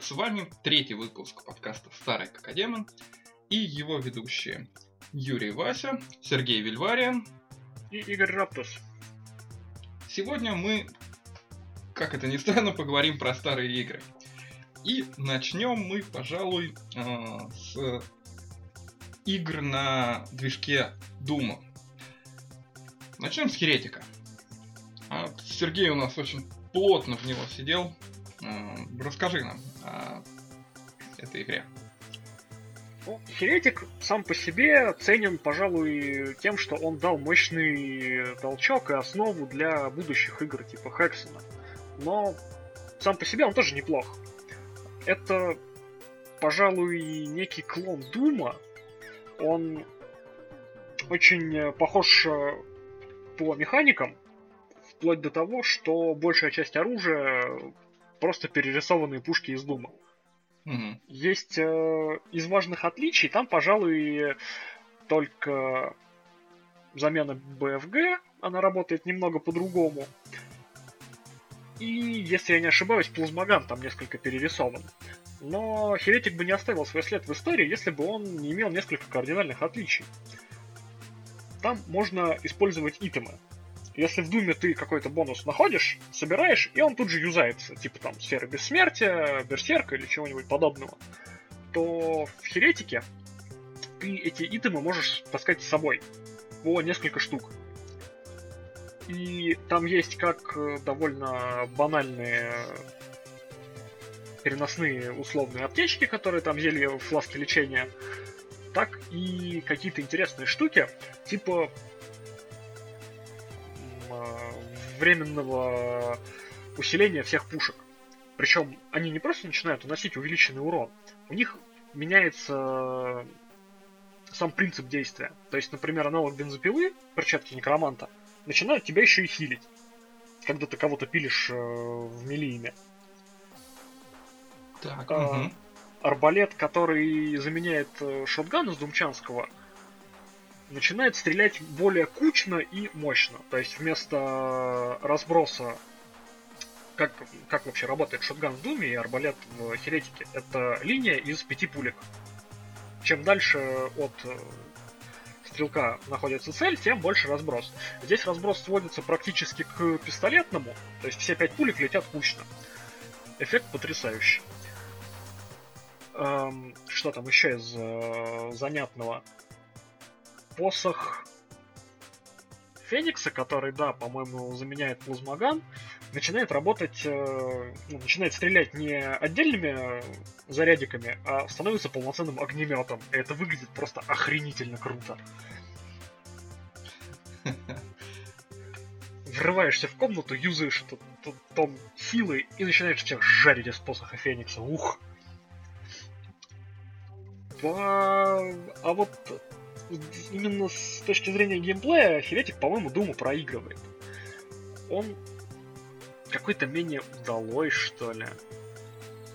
Привет, с вами третий выпуск подкаста «Старый Какадемон» и его ведущие Юрий Вася, Сергей Вильвариан. И Игорь Раптус. Сегодня мы, как это ни странно, поговорим про старые игры. И начнем мы, пожалуй, э, с игр на движке Дума. Начнем с Херетика. А, Сергей у нас очень плотно в него сидел. Э, Расскажи нам о этой игре. Ну, сам по себе ценен, пожалуй, тем, что он дал мощный толчок и основу для будущих игр типа Хексона. Но сам по себе он тоже неплох. Это, пожалуй, некий клон Дума. Он очень э, похож э, по механикам, вплоть до того, что большая часть оружия просто перерисованные пушки из Дума. Мгм. Есть э, из важных отличий, там, пожалуй, только замена БФГ, она работает немного по-другому. И, если я не ошибаюсь, плазмоган там несколько перерисован. Но Херетик бы не оставил свой след в истории, если бы он не имел несколько кардинальных отличий. Там можно использовать итемы. Если в Думе ты какой-то бонус находишь, собираешь, и он тут же юзается, типа там сферы бессмертия, берсерка или чего-нибудь подобного, то в Херетике ты эти итемы можешь таскать с собой по несколько штук. И там есть как э, довольно банальные переносные условные аптечки, которые там зелья в фласке лечения, так и какие-то интересные штуки, типа временного усиления всех пушек. Причем они не просто начинают уносить увеличенный урон, у них меняется сам принцип действия. То есть, например, аналог бензопилы, перчатки некроманта, начинают тебя еще и хилить, когда ты кого-то пилишь э, в милиме. Так, А, мгм. арбалет, который заменяет э, шотган из Думчанского, начинает стрелять более кучно и мощно. То есть вместо разброса, как, как вообще работает шотган в Думе и арбалет в Херетике, это линия из пяти пулек. Чем дальше от э, стрелка находится цель, тем больше разброс. Здесь разброс сводится практически к пистолетному, то есть все пять пулек летят кучно. Эффект потрясающий. Эм, что там еще из э, занятного? Посох Феникса, который, да, по-моему, заменяет плазмоган, начинает работать, э, ну, начинает стрелять не отдельными э, зарядиками, а становится полноценным огнеметом. И это выглядит просто охренительно круто. Врываешься в комнату, юзаешь этот, том силы и начинаешь всех жарить из посоха Феникса. Ух! А вот именно с точки зрения геймплея Херетик, по-моему, Думу проигрывает. Он какой-то менее удалой, что ли.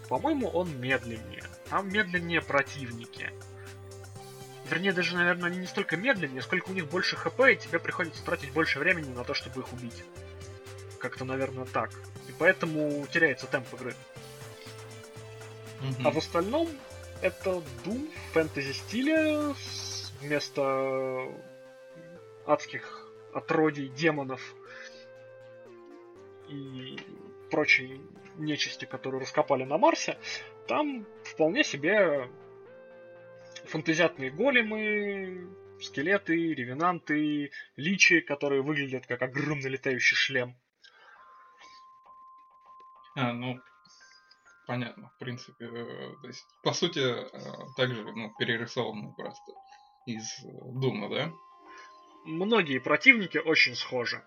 По-моему, он медленнее. Там медленнее противники. Вернее, даже, наверное, они не столько медленнее, сколько у них больше хп, и тебе приходится тратить больше времени на то, чтобы их убить. Как-то, наверное, так. И поэтому теряется темп игры. Мгм. А в остальном это Doom в фэнтези стиле с- вместо адских отродий демонов и прочей нечисти, которую раскопали на Марсе, там вполне себе фантазиатные големы, скелеты, ревенанты, личи, которые выглядят как огромный летающий шлем. А, ну, понятно, в принципе. э, То есть, по сути, э, также ну, перерисованный просто из Дума, да? многие противники очень схожи.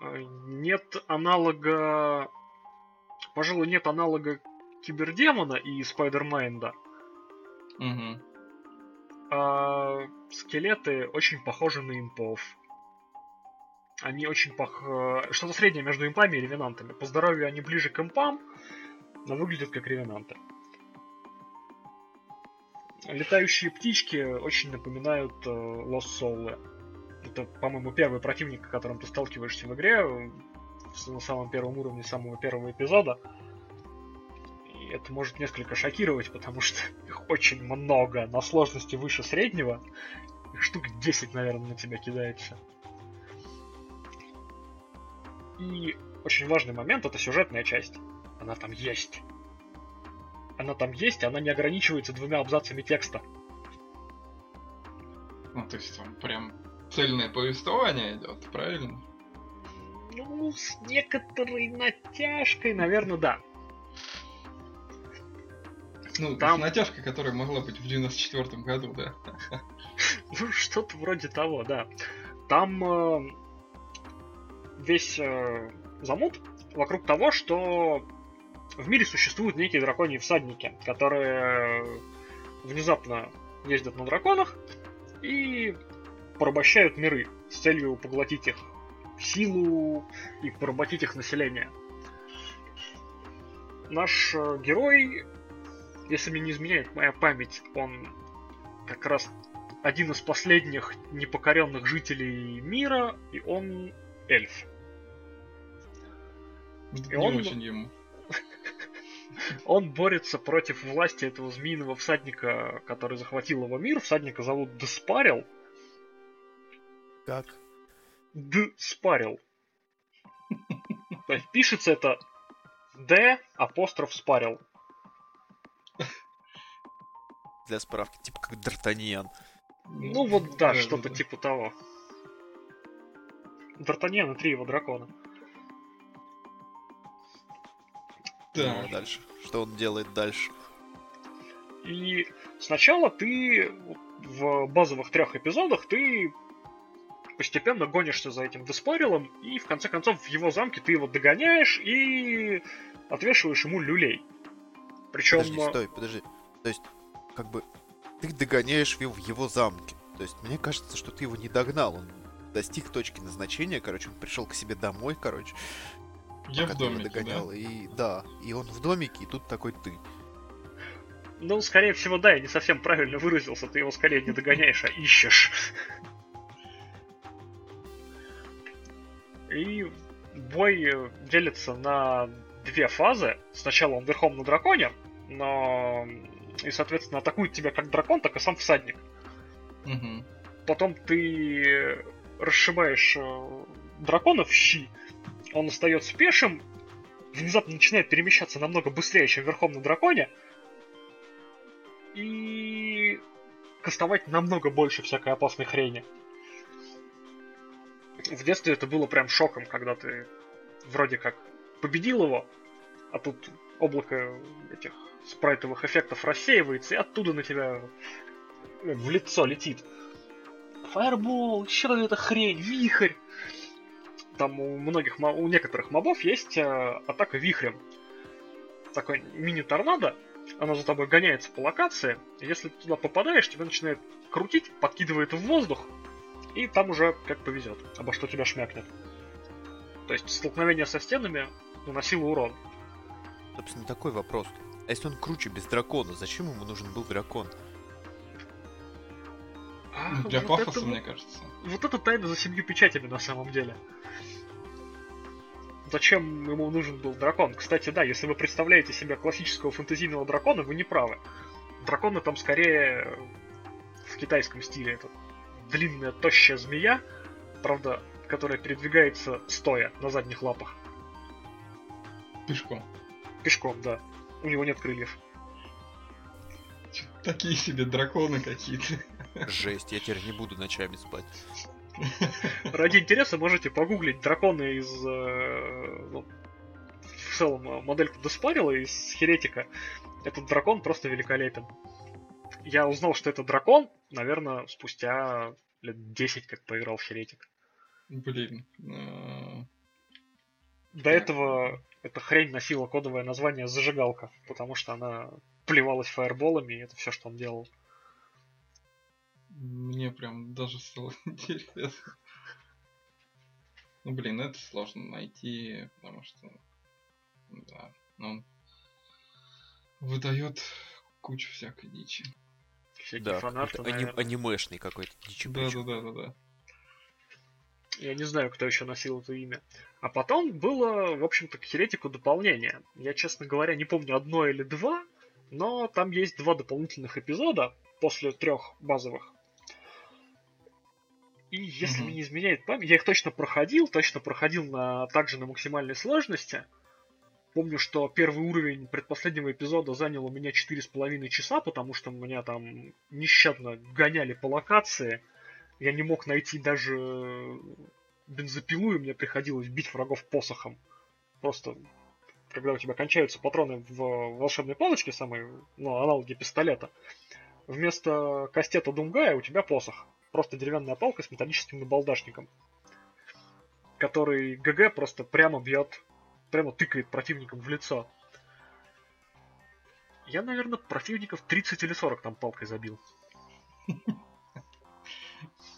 Э, Нет аналога... Пожалуй, нет аналога Кибердемона и Спайдермайнда. Угу. А скелеты очень похожи на импов. Они очень пох... э, Что-то среднее между импами и ревенантами. По здоровью они ближе к импам, но выглядят как ревенанты. Летающие птички очень напоминают э, Lost Soul. Это, по-моему, первый противник, с которым ты сталкиваешься в игре, э, на самом первом уровне самого первого эпизода. И это может несколько шокировать, потому что их очень много, на сложности выше среднего. Их штук 10, наверное, на тебя кидается. И очень важный момент это сюжетная часть. Она там есть. Она там есть, она не ограничивается двумя абзацами текста. Ну, то есть там прям цельное повествование идет, правильно? Ну, с некоторой натяжкой, наверное, да. Ну, Там- с натяжкой, которая могла быть в 94 году, да. Ну, что-то вроде того, да. Там э, весь э, замут вокруг того, что в мире существуют некие драконьи всадники, которые внезапно ездят на драконах и порабощают миры с целью поглотить их силу и поработить их население. Наш э, герой, если мне не изменяет моя память, он как раз один из последних непокоренных жителей мира, и он эльф. Не он- очень ему. Он борется против власти этого змеиного всадника, который захватил его мир. Всадника зовут Деспарил. Как? Деспарил. То есть пишется это Д апостроф спарил. Для справки, типа как Д'Артаньян. Ну вот да, что-то типа того. Д'Артаньян и три его дракона. Да. Ну, а дальше. Что он делает дальше? И сначала ты в базовых трех эпизодах ты постепенно гонишься за этим Деспарилом, и в конце концов в его замке ты его догоняешь и отвешиваешь ему люлей. Причем Подожди, стой, подожди. То есть, как бы, ты догоняешь его в его замке. То есть, мне кажется, что ты его не догнал. Он достиг точки назначения, короче, он пришел к себе домой, короче. Я пока в домике, догонял. да? И да, и он в домике, и тут такой ты. Ну, скорее всего, да, я не совсем правильно выразился. Ты его скорее не догоняешь, а ищешь. И бой э, делится на две фазы. Сначала он верхом на драконе, но... И, соответственно, атакует тебя как дракон, так и сам всадник. Мгм. Потом ты расшибаешь э, дракона в щи, он остается пешим, внезапно начинает перемещаться намного быстрее, чем верхом на драконе, и кастовать намного больше всякой опасной хрени. В детстве это было прям шоком, когда ты вроде как победил его, а тут облако этих спрайтовых эффектов рассеивается, и оттуда на тебя э, в лицо летит. Фаербол, еще какая-то хрень, вихрь. Там у многих, у некоторых мобов есть э, атака вихрем. Такой мини-торнадо, она за тобой гоняется по локации, и если ты туда попадаешь, тебя начинает крутить, подкидывает в воздух, и там уже как повезет, обо что тебя шмякнет. То есть столкновение со стенами наносило урон. Собственно, такой вопрос. А если он круче без дракона, зачем ему нужен был дракон? А, Для вот пафоса, это мне кажется. Вот это тайна за семью печатями на самом деле. Зачем ему нужен был дракон? Кстати, да, если вы представляете себе классического фэнтезийного дракона, вы не правы. Драконы там скорее в китайском стиле. Это длинная, тощая змея, правда, которая передвигается стоя на задних лапах. Пешком. Пешком, да. У него нет крыльев. Такие себе драконы какие-то. Жесть, я теперь не буду ночами спать. Ради интереса можете погуглить драконы из... э, ну, в целом, э, модельку Деспарила из Херетика. Этот дракон просто великолепен. Я узнал, что это дракон, наверное, спустя лет 10, как поиграл в Херетик. Блин. э, До этого эта хрень носила кодовое название Зажигалка, потому что она плевалась фаерболами, и это все, что он делал. Мне прям даже стало интересно. Ну, блин, это сложно найти, потому что... Да, ну, он выдает кучу всякой дичи. Всякие Да, фанарты, какой-то ани- наверное. анимешный какой-то дичи Да, да, да, да, да. Я не знаю, кто еще носил это имя. А потом было, в общем-то, к Херетику дополнение. Я, честно говоря, не помню, одно или два, но там есть два дополнительных эпизода после трех базовых. И если мне не изменяет память, я их точно проходил, точно проходил на также на максимальной сложности. Помню, что первый уровень предпоследнего эпизода занял у меня 4,5 часа, потому что меня там нещадно гоняли по локации. Я не мог найти даже бензопилу, и мне приходилось бить врагов посохом. Просто, когда у тебя кончаются патроны в волшебной палочке, самой, ну, аналоги пистолета, вместо кастета Думгая у тебя посох. Просто деревянная палка с металлическим набалдашником. Который ГГ просто прямо бьет, прямо тыкает противникам в лицо. Я, наверное, противников 30 или 40 там палкой забил.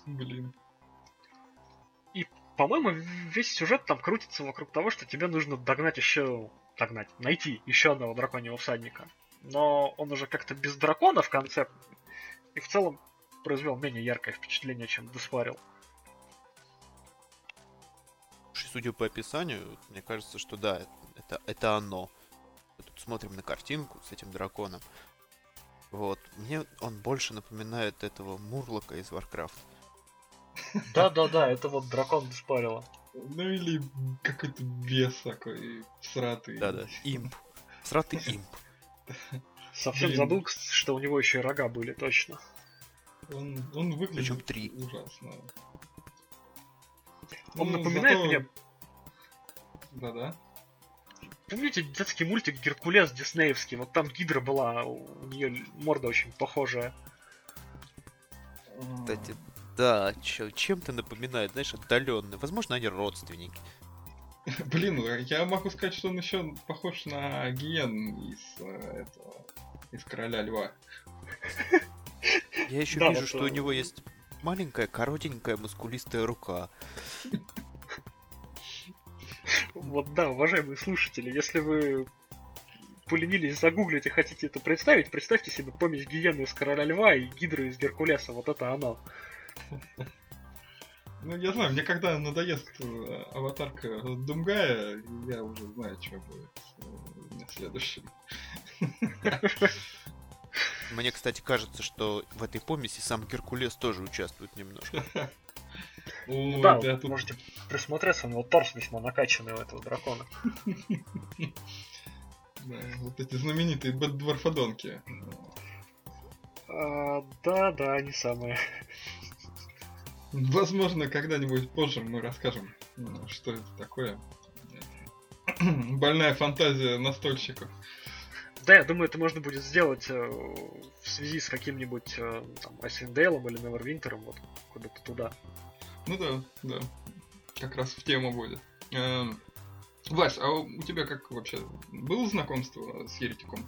Блин. По-моему, весь сюжет там крутится вокруг того, что тебе нужно догнать еще... Догнать, найти еще одного драконьего всадника. Но он уже как-то без дракона в конце. И в целом произвел менее яркое впечатление, чем Десварил. Судя по описанию, мне кажется, что да, это, это оно. Мы Тут смотрим на картинку с этим драконом. Вот. Мне он больше напоминает этого Мурлока из Warcraft. Да-да-да, это вот дракон Десварила. Ну или какой-то бес такой сратый. Да-да, имп. Сратый имп. Совсем забыл, что у него еще и рога были, точно. Он, он выглядит Причем три. ужасно. Он Ну, напоминает зато- мне... Да-да. Помните детский мультик Геркулес диснеевский? Вот там Гидра была, у нее морда очень похожая. Кстати, да, чем-то напоминает, знаешь, отдаленно. Возможно, они родственники. Блин, я могу сказать, что он еще похож на Гиен из э, этого из короля льва. Я еще Да, вижу, вот, что у э, него есть маленькая, коротенькая, мускулистая рука. Вот да, уважаемые слушатели, если вы поленились загуглить и хотите это представить, представьте себе помесь гиены из Короля Льва и Гидры из Геркулеса. Вот это оно. Ну, я знаю, мне когда надоест э, аватарка Думгая, я уже знаю, что будет э, следующим. Мне, кстати, кажется, что в этой помеси сам Геркулес тоже участвует немножко. Ой, да, да, вы тут можете присмотреться, у него торс весьма накачанный у этого дракона. да, вот эти знаменитые бэддворфодонки. А, да, да, они самые. Возможно, когда-нибудь позже мы расскажем, э, что это такое. Больная фантазия настольщиков. Да, я думаю, это можно будет сделать э, в связи с каким-нибудь э, там, Айсендейлом или Невервинтером, вот куда-то туда. Ну да, да. Как раз в тему будет. Эм, Вась, а у тебя как вообще было знакомство с Еретиком?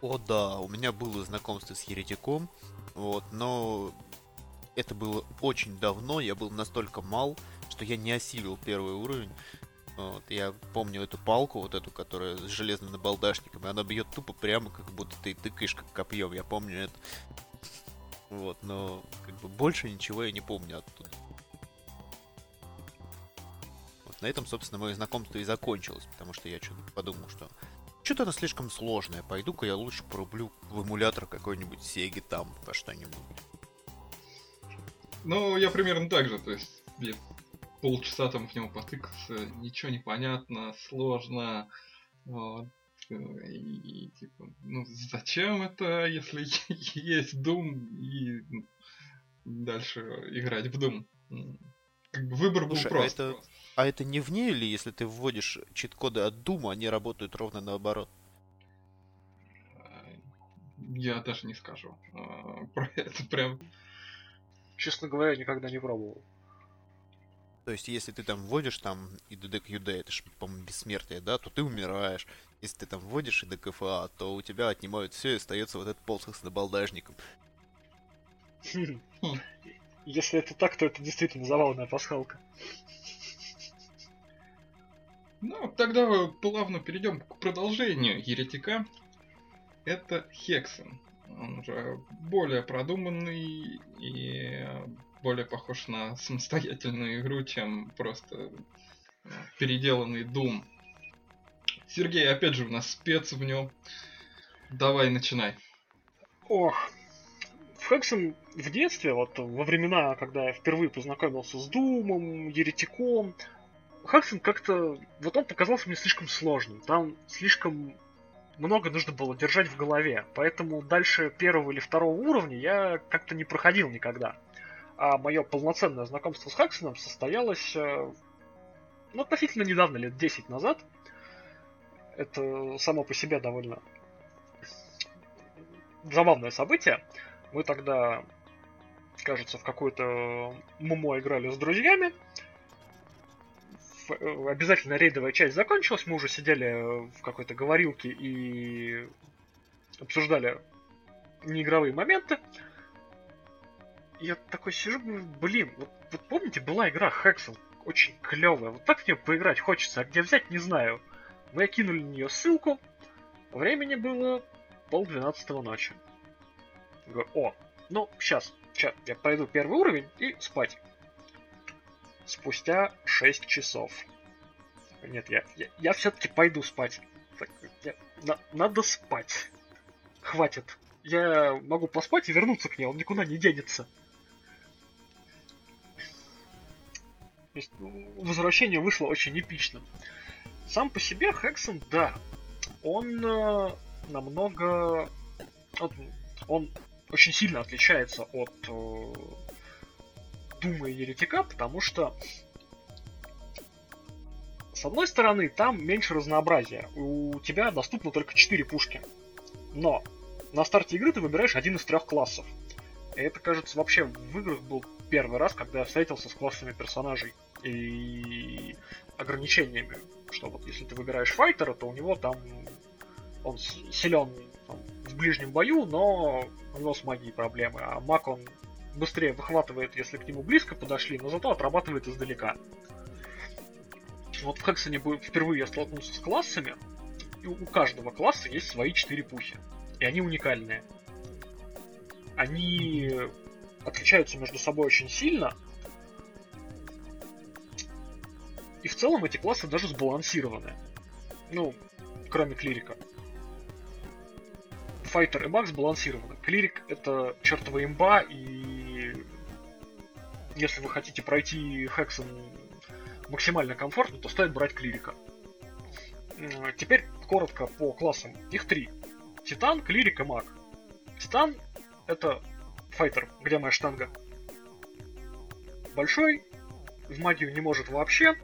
О да, у меня было знакомство с Еретиком, вот, но это было очень давно, я был настолько мал, что я не осилил первый уровень. Вот, я помню эту палку, вот эту, которая с железным набалдашником, и она бьет тупо прямо, как будто ты тыкаешь как копьем, я помню это. Вот, но как бы больше ничего я не помню оттуда. Вот на этом, собственно, мое знакомство и закончилось, потому что я что-то подумал, что что-то это слишком сложное. Пойду-ка я лучше порублю в эмулятор какой-нибудь Сеги там по что-нибудь. Ну, я примерно так же, то есть полчаса там в него потыкался, ничего не понятно, сложно. Вот. Э, И, типа, ну зачем это, если есть Doom и ну, дальше играть в Doom? Как бы выбор был Слушай, а прост. это- А это не вне или если ты вводишь чит-коды от Дума, они работают ровно наоборот? А, Я даже не скажу а, про это прям. Честно говоря, никогда не пробовал. То есть, если ты там вводишь там IDDQD, это же, по-моему, бессмертие, да, то ты умираешь. Если ты там вводишь IDKFA, то у тебя отнимают все и остается вот этот посох с набалдажником. Если это так, то это действительно забавная пасхалка. Ну, тогда плавно перейдем к продолжению Еретика. Это Хексен. Он уже более продуманный и более похож на самостоятельную игру, чем просто э, переделанный Doom. Сергей, опять же, у нас спец в нем. Давай, начинай. Ох, Хексен в детстве, вот во времена, когда я впервые познакомился с Думом, Еретиком, Хексен как-то... Вот он показался мне слишком сложным. Там слишком много нужно было держать в голове. Поэтому дальше первого или второго уровня я как-то не проходил никогда. А мое полноценное знакомство с Хексеном состоялось э, ну, относительно недавно, лет 10 назад. Это само по себе довольно забавное событие. Мы тогда, кажется, в какую-то ММО играли с друзьями. Э, обязательно рейдовая часть закончилась, мы уже сидели в какой-то говорилке и обсуждали неигровые моменты. Я такой сижу, блин, вот, вот помните, была игра Hexel, очень клевая, вот так в нее поиграть хочется, а где взять, не знаю. Мы кинули на нее ссылку, времени было пол двенадцатого ночи. Говорю, о, ну, сейчас, сейчас, я пройду первый уровень и спать. Спустя 6 часов. Нет, я, я, я все-таки пойду спать. Так, я, на, надо спать. Хватит. Я могу поспать и вернуться к ней, он никуда не денется. Возвращение вышло очень эпичным. Сам по себе Хексон, да, он э, намного... Он, он очень сильно отличается от э, Дума и Еретика, потому что с одной стороны, там меньше разнообразия. У тебя доступно только 4 пушки. Но на старте игры ты выбираешь один из трех классов. И это, кажется, вообще в играх был первый раз, когда я встретился с классами персонажей и ограничениями. Что вот если ты выбираешь файтера, то у него там он силен там, в ближнем бою, но у него с магией проблемы. А маг он быстрее выхватывает, если к нему близко подошли, но зато отрабатывает издалека. Вот в Хексоне впервые я столкнулся с классами, и у каждого класса есть свои четыре пухи. И они уникальные. Они отличаются между собой очень сильно. И в целом эти классы даже сбалансированы. Ну, кроме клирика. Файтер и Макс сбалансированы. Клирик это чертова имба, и если вы хотите пройти Хексон максимально комфортно, то стоит брать клирика. Теперь коротко по классам. Их три. Титан, клирик и маг. Титан это файтер, где моя штанга. Большой, в магию не может вообще.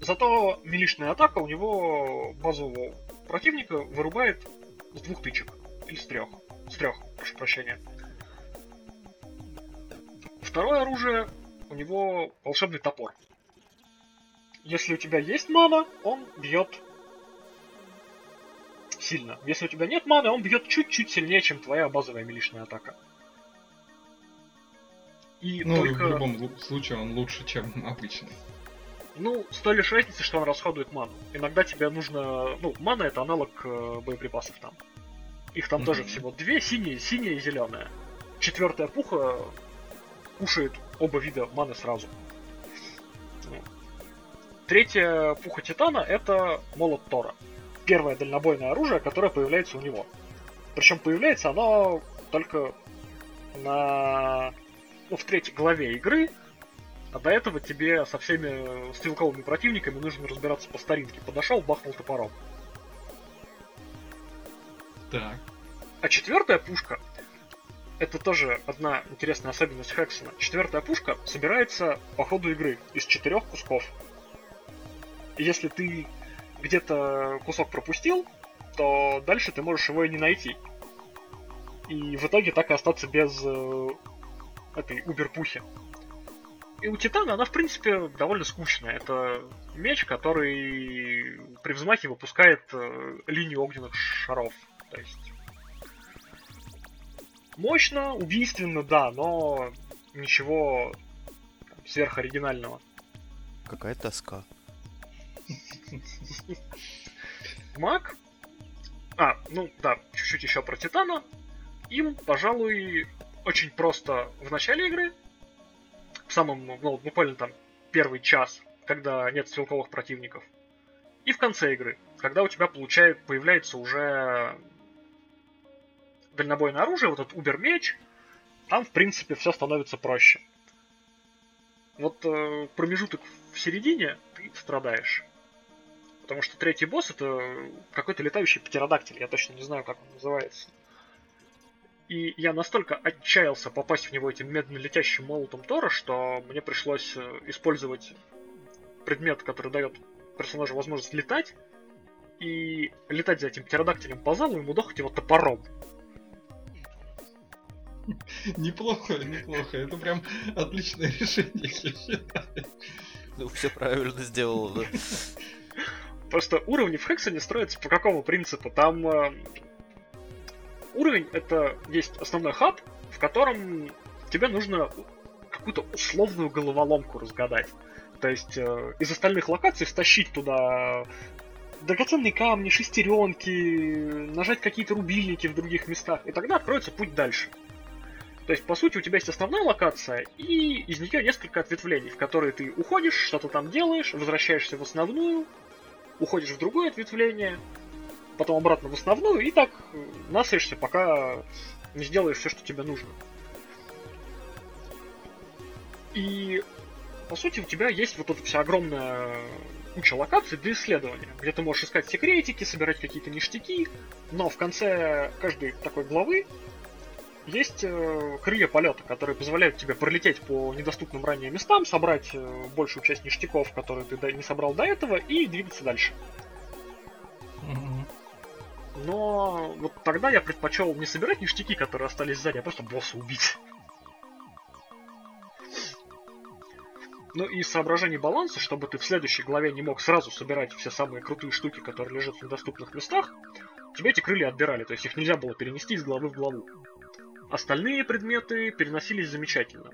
Зато милишная атака у него базового противника вырубает с двух тычек. Или с трех. С трех, прошу прощения. Второе оружие у него волшебный топор. Если у тебя есть мана, он бьет сильно. Если у тебя нет маны, он бьет чуть-чуть сильнее, чем твоя базовая милишная атака. И ну, только... в любом случае он лучше, чем обычный. Ну, с той лишь разницы, что он расходует ману. Иногда тебе нужно... Ну, мана это аналог э, боеприпасов там. Их там mm-hmm. тоже всего две, синие, синяя и зеленая. Четвертая пуха кушает оба вида маны сразу. Третья пуха Титана это молот Тора. Первое дальнобойное оружие, которое появляется у него. Причем появляется оно только на... Ну, в третьей главе игры, а до этого тебе со всеми стрелковыми противниками нужно разбираться по старинке. Подошел, бахнул топором. Так. А четвертая пушка это тоже одна интересная особенность Хексона. Четвертая пушка собирается по ходу игры из четырех кусков. И если ты где-то кусок пропустил, то дальше ты можешь его и не найти. И в итоге так и остаться без э, этой убер-пухи. И у Титана она, в принципе, довольно скучная. Это меч, который при взмахе выпускает э, линию огненных шаров. То есть Мощно, убийственно, да, но ничего сверхоригинального. Какая тоска. Маг. А, ну да, чуть-чуть еще про Титана. Им, пожалуй, очень просто в начале игры, в самом, ну, буквально там первый час, когда нет стрелковых противников, и в конце игры, когда у тебя получает, появляется уже дальнобойное оружие, вот этот убер-меч, там, в принципе, все становится проще. Вот э, промежуток в середине ты страдаешь. Потому что третий босс это какой-то летающий птеродактиль, я точно не знаю, как он называется. И я настолько отчаялся попасть в него этим медленно летящим молотом Тора, что мне пришлось э, использовать предмет, который дает персонажу возможность летать, и летать за этим птеродактилем по залу и мудохать его топором. Неплохо, неплохо. Это прям отличное решение, я считаю. Ну, все правильно сделал, да. Просто уровни в Хексоне строятся по какому принципу? Там э, уровень это есть основной хаб, в котором тебе нужно какую-то условную головоломку разгадать. То есть э, из остальных локаций стащить туда драгоценные камни, шестеренки, нажать какие-то рубильники в других местах, и тогда откроется путь дальше. То есть, по сути, у тебя есть основная локация, и из нее несколько ответвлений, в которые ты уходишь, что-то там делаешь, возвращаешься в основную, уходишь в другое ответвление, потом обратно в основную, и так насришься, пока не сделаешь все, что тебе нужно. И, по сути, у тебя есть вот эта вся огромная куча локаций для исследования, где ты можешь искать секретики, собирать какие-то ништяки, но в конце каждой такой главы есть э, крылья полета, которые позволяют тебе пролететь по недоступным ранее местам, собрать э, большую часть ништяков, которые ты не собрал до этого, и двигаться дальше. Но вот тогда я предпочел не собирать ништяки, которые остались сзади, а просто босса убить. Ну и соображение баланса, чтобы ты в следующей главе не мог сразу собирать все самые крутые штуки, которые лежат в недоступных местах, тебе эти крылья отбирали, то есть их нельзя было перенести из главы в главу. Остальные предметы переносились замечательно.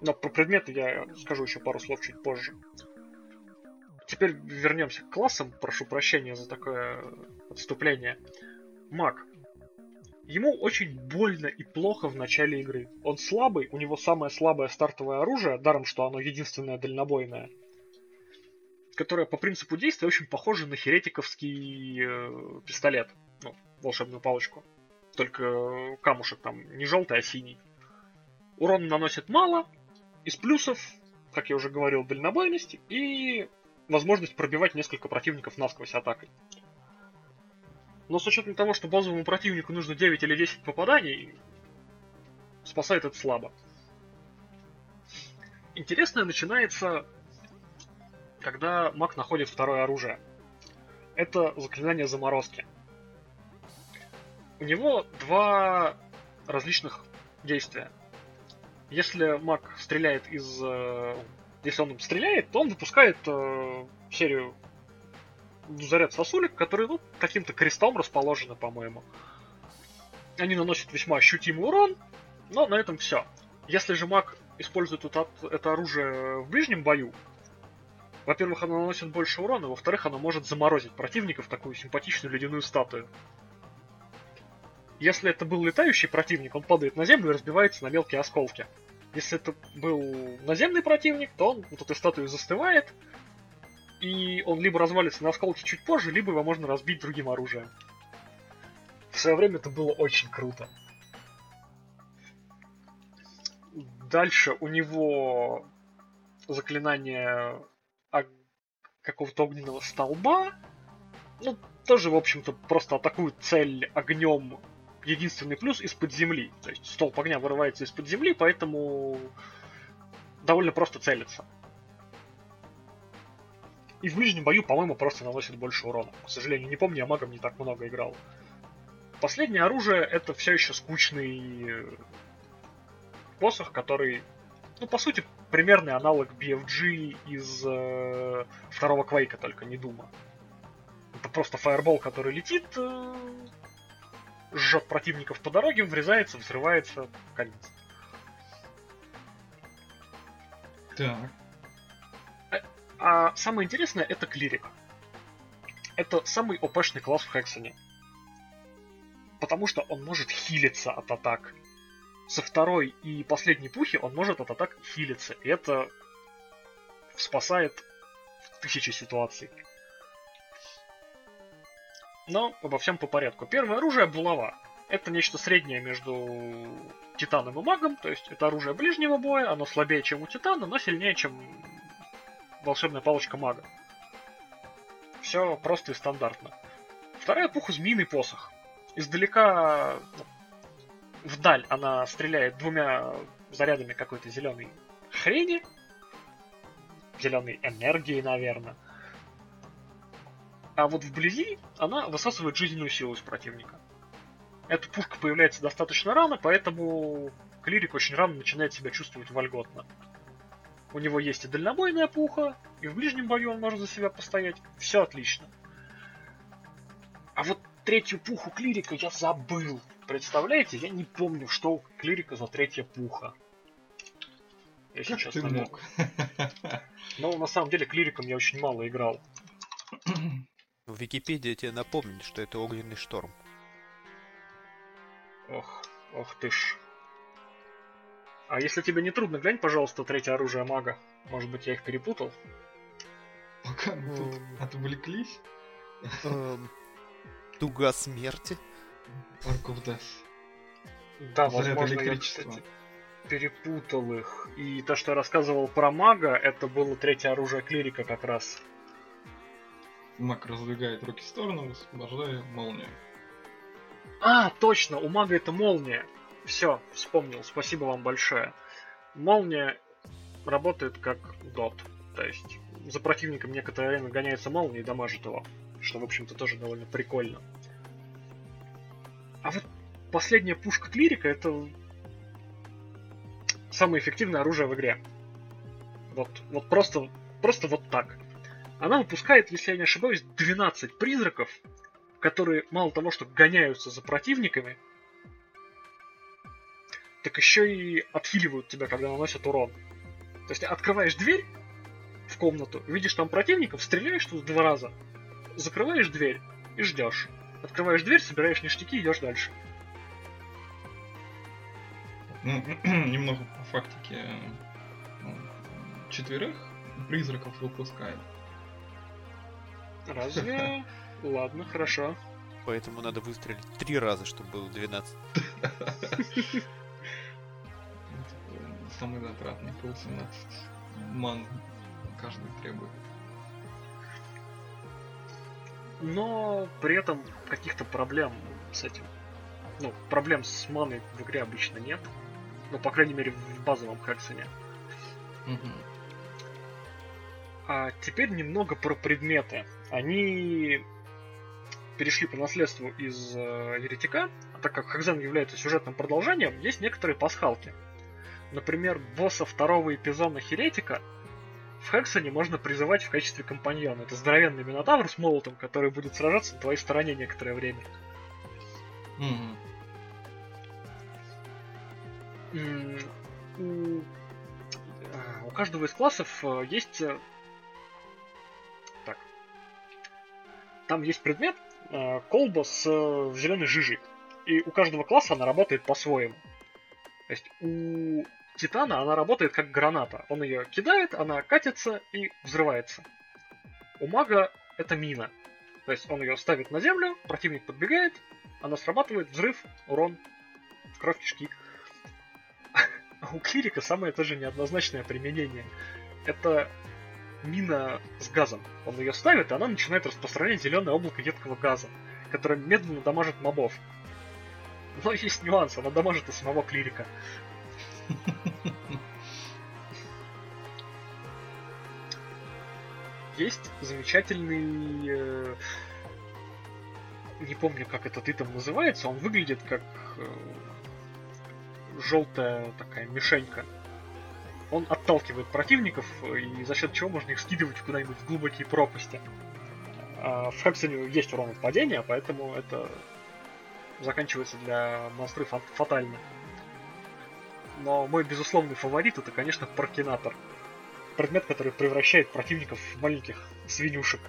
Но про предметы я скажу еще пару слов чуть позже. Теперь вернемся к классам. Прошу прощения за такое отступление. Маг. Ему очень больно и плохо в начале игры. Он слабый, у него самое слабое стартовое оружие, даром что оно единственное дальнобойное, которое по принципу действия очень похоже на херетиковский э, пистолет, ну, волшебную палочку только камушек там не желтый, а синий. Урон наносит мало. Из плюсов, как я уже говорил, дальнобойность и возможность пробивать несколько противников насквозь атакой. Но с учетом того, что базовому противнику нужно 9 или 10 попаданий, спасает это слабо. Интересное начинается, когда маг находит второе оружие. Это заклинание заморозки у него два различных действия. Если маг стреляет из... Э, если он стреляет, то он выпускает э, серию заряд сосулек, которые ну, каким-то крестом расположены, по-моему. Они наносят весьма ощутимый урон, но на этом все. Если же маг использует это, это оружие в ближнем бою, во-первых, оно наносит больше урона, во-вторых, оно может заморозить противников такую симпатичную ледяную статую. Если это был летающий противник, он падает на землю и разбивается на мелкие осколки. Если это был наземный противник, то он вот этой статуей застывает, и он либо развалится на осколки чуть позже, либо его можно разбить другим оружием. В свое время это было очень круто. Дальше у него заклинание какого-то огненного столба. Ну, тоже, в общем-то, просто атакует цель огнем единственный плюс из-под земли. То есть столб огня вырывается из-под земли, поэтому довольно просто целится. И в ближнем бою, по-моему, просто наносит больше урона. К сожалению, не помню, я магом не так много играл. Последнее оружие это все еще скучный посох, который, ну, по сути, примерный аналог BFG из э, второго Квейка, только не Дума. Это просто фаербол, который летит, э, жжет противников по дороге, врезается, взрывается, конец. Так. А, а самое интересное это клирик. Это самый ОПшный класс в Хексоне. Потому что он может хилиться от атак. со второй и последней пухи он может от атак хилиться. И это спасает в тысячи ситуаций. Но обо всем по порядку. Первое оружие булава. Это нечто среднее между титаном и магом, то есть это оружие ближнего боя, оно слабее, чем у титана, но сильнее, чем волшебная палочка мага. Все просто и стандартно. Вторая пуха змеиный посох. Издалека ну, вдаль она стреляет двумя зарядами какой-то зеленой хрени. Зеленой энергии, наверное. А вот вблизи она высасывает жизненную силу из противника. Эта пушка появляется достаточно рано, поэтому клирик очень рано начинает себя чувствовать вольготно. У него есть и дальнобойная пуха, и в ближнем бою он может за себя постоять. Все отлично. А вот третью пуху клирика я забыл. Представляете, я не помню, что у клирика за третья пуха. Если как честно. ты мог? Но на самом деле клириком я очень мало играл. В Википедии тебе напомнит, что это огненный шторм. Ох, ох ты ж. А если тебе не трудно, глянь, пожалуйста, третье оружие мага. Может быть, я их перепутал? Пока мы тут отвлеклись. Туга смерти. Ark of Death. Да, возможно, я, кстати, перепутал их. И то, что я рассказывал про мага, это было третье оружие клирика как раз. Маг раздвигает руки в сторону, высвобождая молнию. А, точно, у мага это молния. Все, вспомнил, спасибо вам большое. Молния работает как дот. То есть за противником некоторое время гоняется молния и дамажит его. Что, в общем-то, тоже довольно прикольно. А вот последняя пушка клирика это самое эффективное оружие в игре. Вот, вот просто, просто вот так. Она выпускает, если я не ошибаюсь, 12 призраков, которые мало того, что гоняются за противниками, так еще и отхиливают тебя, когда наносят урон. То есть открываешь дверь в комнату, видишь там противников, стреляешь тут два раза, закрываешь дверь и ждешь. Открываешь дверь, собираешь ништяки и идешь дальше. Ну, немного по фактике четверых призраков выпускает. Разве? Ладно, хорошо. Поэтому надо выстрелить три раза, чтобы было 12. Самый затратный пол 17 ман каждый требует. Но при этом каких-то проблем с этим. Ну, проблем с маной в игре обычно нет. Ну, по крайней мере, в базовом Хексоне. Угу. А теперь немного про предметы. Они перешли по наследству из э, Еретика, а так как Хакзен является сюжетным продолжением, есть некоторые пасхалки. Например, босса второго эпизода Херетика в Хексоне можно призывать в качестве компаньона. Это здоровенный Минотавр с молотом, который будет сражаться на твоей стороне некоторое время. Mm-hmm. У, у каждого из классов э, есть... Там есть предмет, э, колба с зеленой жижей. И у каждого класса она работает по-своему. То есть у Титана она работает как граната. Он ее кидает, она катится и взрывается. У мага это мина. То есть он ее ставит на землю, противник подбегает, она срабатывает, взрыв, урон, кровь кишки. У клирика самое тоже неоднозначное применение. Это мина с газом. Он ее ставит, и она начинает распространять зеленое облако едкого газа, которое медленно дамажит мобов. Но есть нюанс, она дамажит и самого клирика. Есть замечательный... Э, не помню, как этот итем называется. Он выглядит как э, желтая такая мишенька. Он отталкивает противников, и за счет чего можно их скидывать куда-нибудь в глубокие пропасти. А в Хексоне есть урон от падения, поэтому это заканчивается для монстры фатально. Но мой безусловный фаворит это, конечно, Паркинатор. Предмет, который превращает противников в маленьких свинюшек.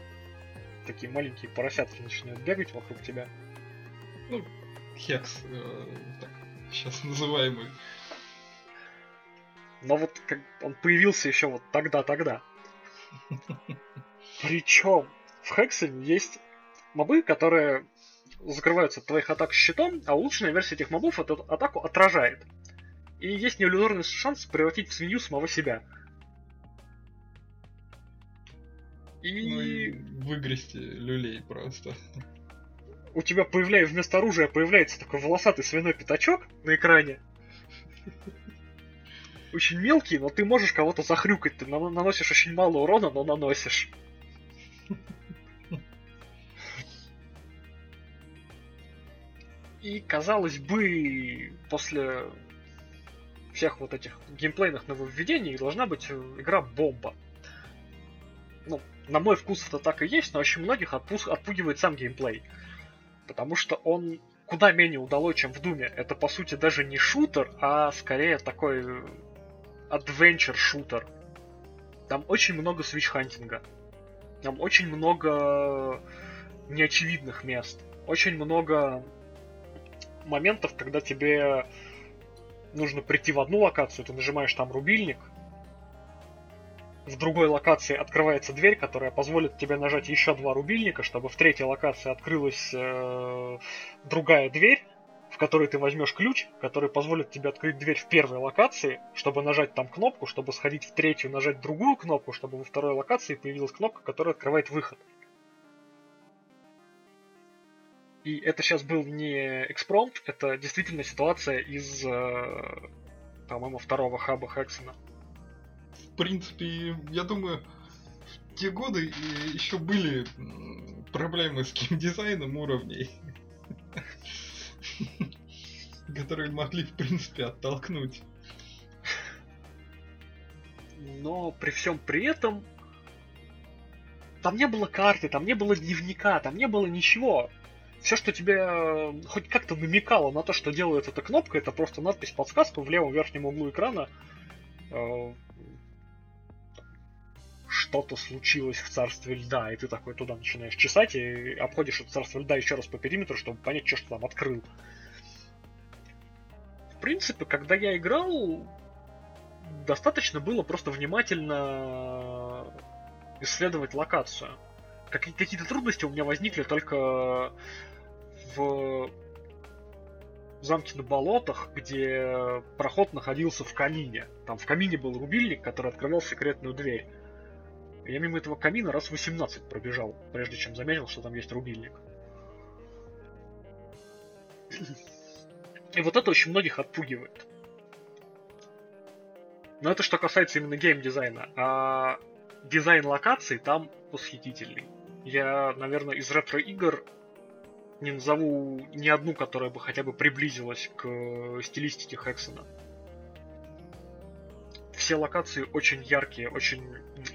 Такие маленькие поросятки начинают бегать вокруг тебя. Ну, хекс, э, так, сейчас называемый. Но вот как он появился еще вот тогда-тогда. Причем в Hexen есть мобы, которые закрываются от твоих атак щитом, а улучшенная версия этих мобов эту атаку отражает. И есть неиллюзорный шанс превратить в свинью самого себя. И... Ну и выгрести люлей просто. у тебя появляется вместо оружия появляется такой волосатый свиной пятачок на экране. Очень мелкий, но ты можешь кого-то захрюкать. Ты наносишь очень мало урона, но наносишь. И, казалось бы, после всех вот этих геймплейных нововведений должна быть игра бомба. Ну, на мой вкус это так и есть, но очень многих отпу- отпугивает сам геймплей. Потому что он куда менее удалой, чем в Думе. Это, по сути, даже не шутер, а скорее такой adventure шутер. Там очень много свич-хантинга. Там очень много неочевидных мест. Очень много моментов, когда тебе нужно прийти в одну локацию, ты нажимаешь там рубильник, в другой локации открывается дверь, которая позволит тебе нажать еще два рубильника, чтобы в третьей локации открылась э, другая дверь, в которой ты возьмешь ключ, который позволит тебе открыть дверь в первой локации, чтобы нажать там кнопку, чтобы сходить в третью, нажать другую кнопку, чтобы во второй локации появилась кнопка, которая открывает выход. И это сейчас был не экспромт, это действительно ситуация из, э, по-моему, второго хаба Хексона в принципе, я думаю, в те годы еще были проблемы с геймдизайном уровней, которые могли, в принципе, оттолкнуть. Но при всем при этом там не было карты, там не было дневника, там не было ничего. Все, что тебе э, хоть как-то намекало на то, что делает эта кнопка, это просто надпись-подсказка в левом верхнем углу экрана э, что-то случилось в царстве льда, и ты такой туда начинаешь чесать и обходишь это царство льда еще раз по периметру, чтобы понять, что, что там открыл. В принципе, когда я играл, достаточно было просто внимательно исследовать локацию. Какие-то трудности у меня возникли только в замке на болотах, где проход находился в камине. Там в камине был рубильник, который открывал секретную дверь. Я мимо этого камина раз 18 пробежал, прежде чем заметил, что там есть рубильник. И вот это очень многих отпугивает. Но это что касается именно геймдизайна. А дизайн локаций там восхитительный. Я, наверное, из ретро-игр не назову ни одну, которая бы хотя бы приблизилась к стилистике Хексона все локации очень яркие, очень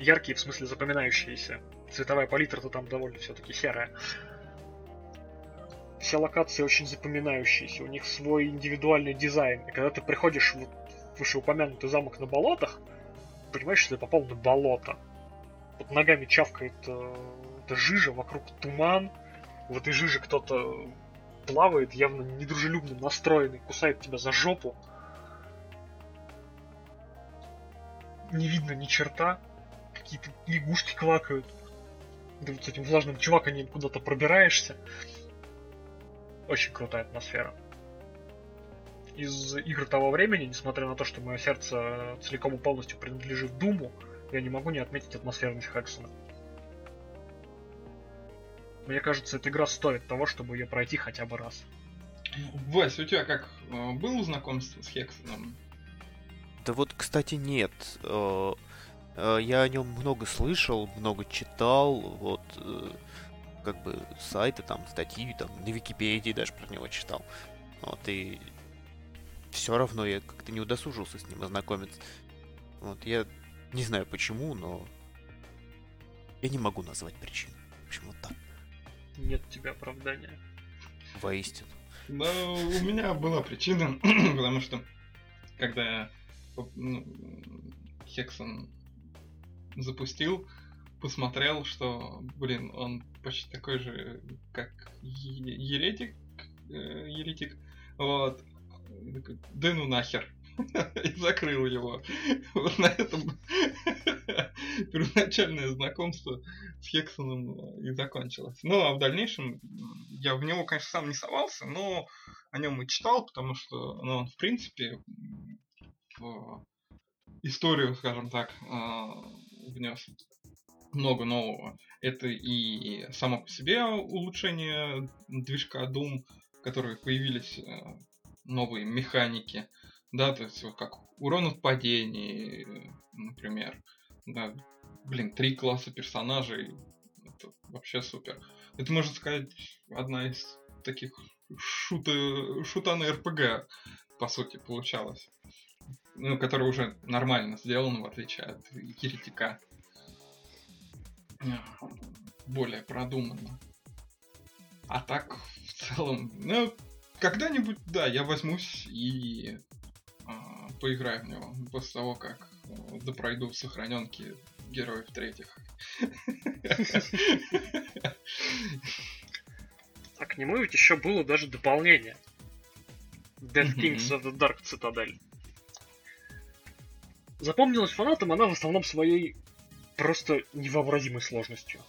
яркие в смысле запоминающиеся. Цветовая палитра-то там довольно все-таки серая. Все локации очень запоминающиеся, у них свой индивидуальный дизайн. И когда ты приходишь в вышеупомянутый замок на болотах, понимаешь, что ты попал на болото. Под ногами чавкает э, эта жижа, вокруг туман. В этой жиже кто-то плавает, явно недружелюбно настроенный, кусает тебя за жопу. Не видно ни черта, какие-то лягушки квакают. Ты вот с этим влажным чуваканием куда-то пробираешься. Очень крутая атмосфера. Из игр того времени, несмотря на то, что мое сердце целиком и полностью принадлежит Думу, я не могу не отметить атмосферность Хексона. Мне кажется, эта игра стоит того, чтобы ее пройти хотя бы раз. Вась, у тебя как э, было знакомство с Хексоном? Да вот, кстати, нет. Э, э, я о нем много слышал, много читал, вот э, как бы сайты, там, статьи, там, на Википедии даже про него читал. Вот, и все равно я как-то не удосужился с ним ознакомиться. Вот, я не знаю почему, но я не могу назвать причину. Почему так? Нет у тебя оправдания. Воистину. Да, у меня была причина, потому что когда я ну, Хексон запустил, посмотрел, что, блин, он почти такой же, как еретик, э, еретик, вот, да ну нахер. И закрыл его. Вот на этом первоначальное знакомство с Хексоном э, и закончилось. Ну, а в дальнейшем я в него, конечно, сам не совался, но о нем и читал, потому что ну, он, в принципе, в историю, скажем так, э, внес много нового. Это и само по себе улучшение движка Doom, в которой появились э, новые механики, да, то есть как урон от падений, например, да, блин, три класса персонажей, это вообще супер. Это, можно сказать, одна из таких шута, шута на РПГ, по сути, получалось. Ну, которая уже нормально сделана, в отличие от Еретика более продуманно. А так, в целом, ну, когда-нибудь, да, я возьмусь и а, поиграю в него после того, как а, допройду сохраненки героев третьих. А к нему ведь еще было даже дополнение. Death Kings of the Dark Citadel. Запомнилась фанатам она в основном своей просто невообразимой сложностью.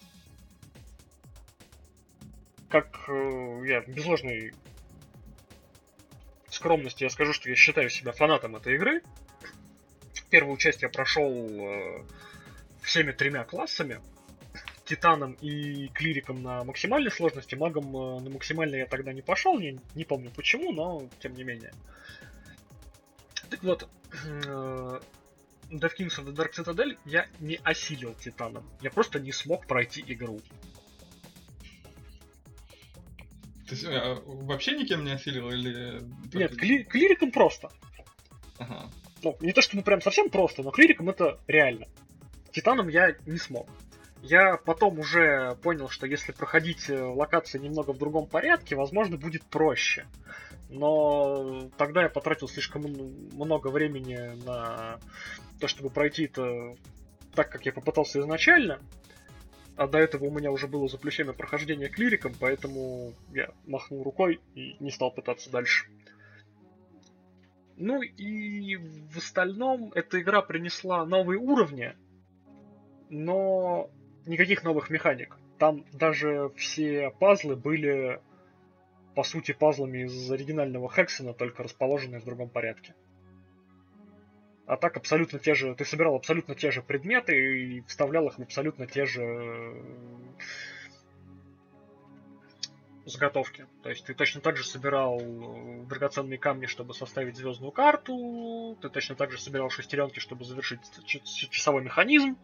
Как э, я без ложной скромности я скажу, что я считаю себя фанатом этой игры. Первую часть я прошел э, всеми тремя классами. Титаном и клириком на максимальной сложности, магом э, на максимальной я тогда не пошел, не, не помню почему, но тем не менее. Так вот, э, Death Kings of the Dark Citadel я не осилил Титаном. Я просто не смог пройти игру. То есть а, вообще никем не осилил или... Нет, кли- клириком просто. Ага. Ну, не то чтобы прям совсем просто, но клириком это реально. Титаном я не смог. Я потом уже понял, что если проходить э, локации немного в другом порядке, возможно, будет проще. Но тогда я потратил слишком много времени на то, чтобы пройти это так, как я попытался изначально. А до этого у меня уже было за плечами прохождение клириком, поэтому я махнул рукой и не стал пытаться дальше. Ну и в остальном эта игра принесла новые уровни, но никаких новых механик. Там даже все пазлы были, по сути, пазлами из оригинального Хексона, только расположенные в другом порядке. А так абсолютно те же... Ты собирал абсолютно те же предметы и вставлял их в абсолютно те же э, заготовки. То есть ты точно так же собирал э, драгоценные камни, чтобы составить звездную карту, ты точно так же собирал шестеренки, чтобы завершить часовой механизм,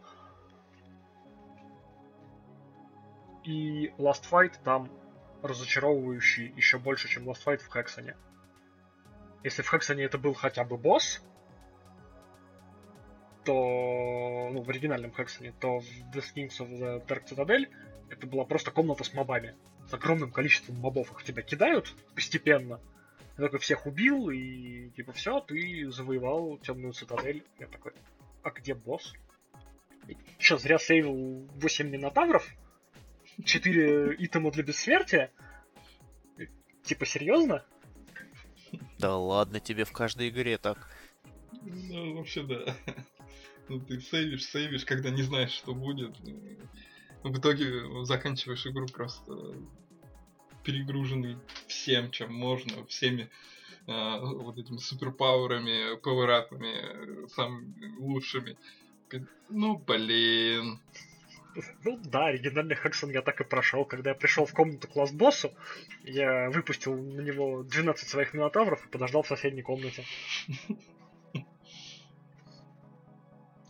И Last Fight там разочаровывающий еще больше, чем Last Fight в Хексоне. Если в Хексоне это был хотя бы босс, то, ну, в оригинальном Хексоне, то в The Kings of the Dark Citadel это была просто комната с мобами. С огромным количеством мобов. Их тебя кидают постепенно. Ты такой всех убил, и типа все, ты завоевал темную цитадель. Я такой, а где босс? Че, зря сейвил 8 минотавров? 4 итема для бессмертия? Типа, серьезно? Да ладно тебе в каждой игре так. Ну, вообще да. Ну, ты сейвишь, сейвишь, когда не знаешь, что будет. В итоге заканчиваешь игру просто перегруженный всем, чем можно, всеми э, вот этими суперпауэрами, пауэрапами, самыми лучшими. Ну, блин. Ну да, оригинальный Хексон я так и прошел. Когда я пришел в комнату класс боссу, я выпустил на него 12 своих минотавров и подождал в соседней комнате.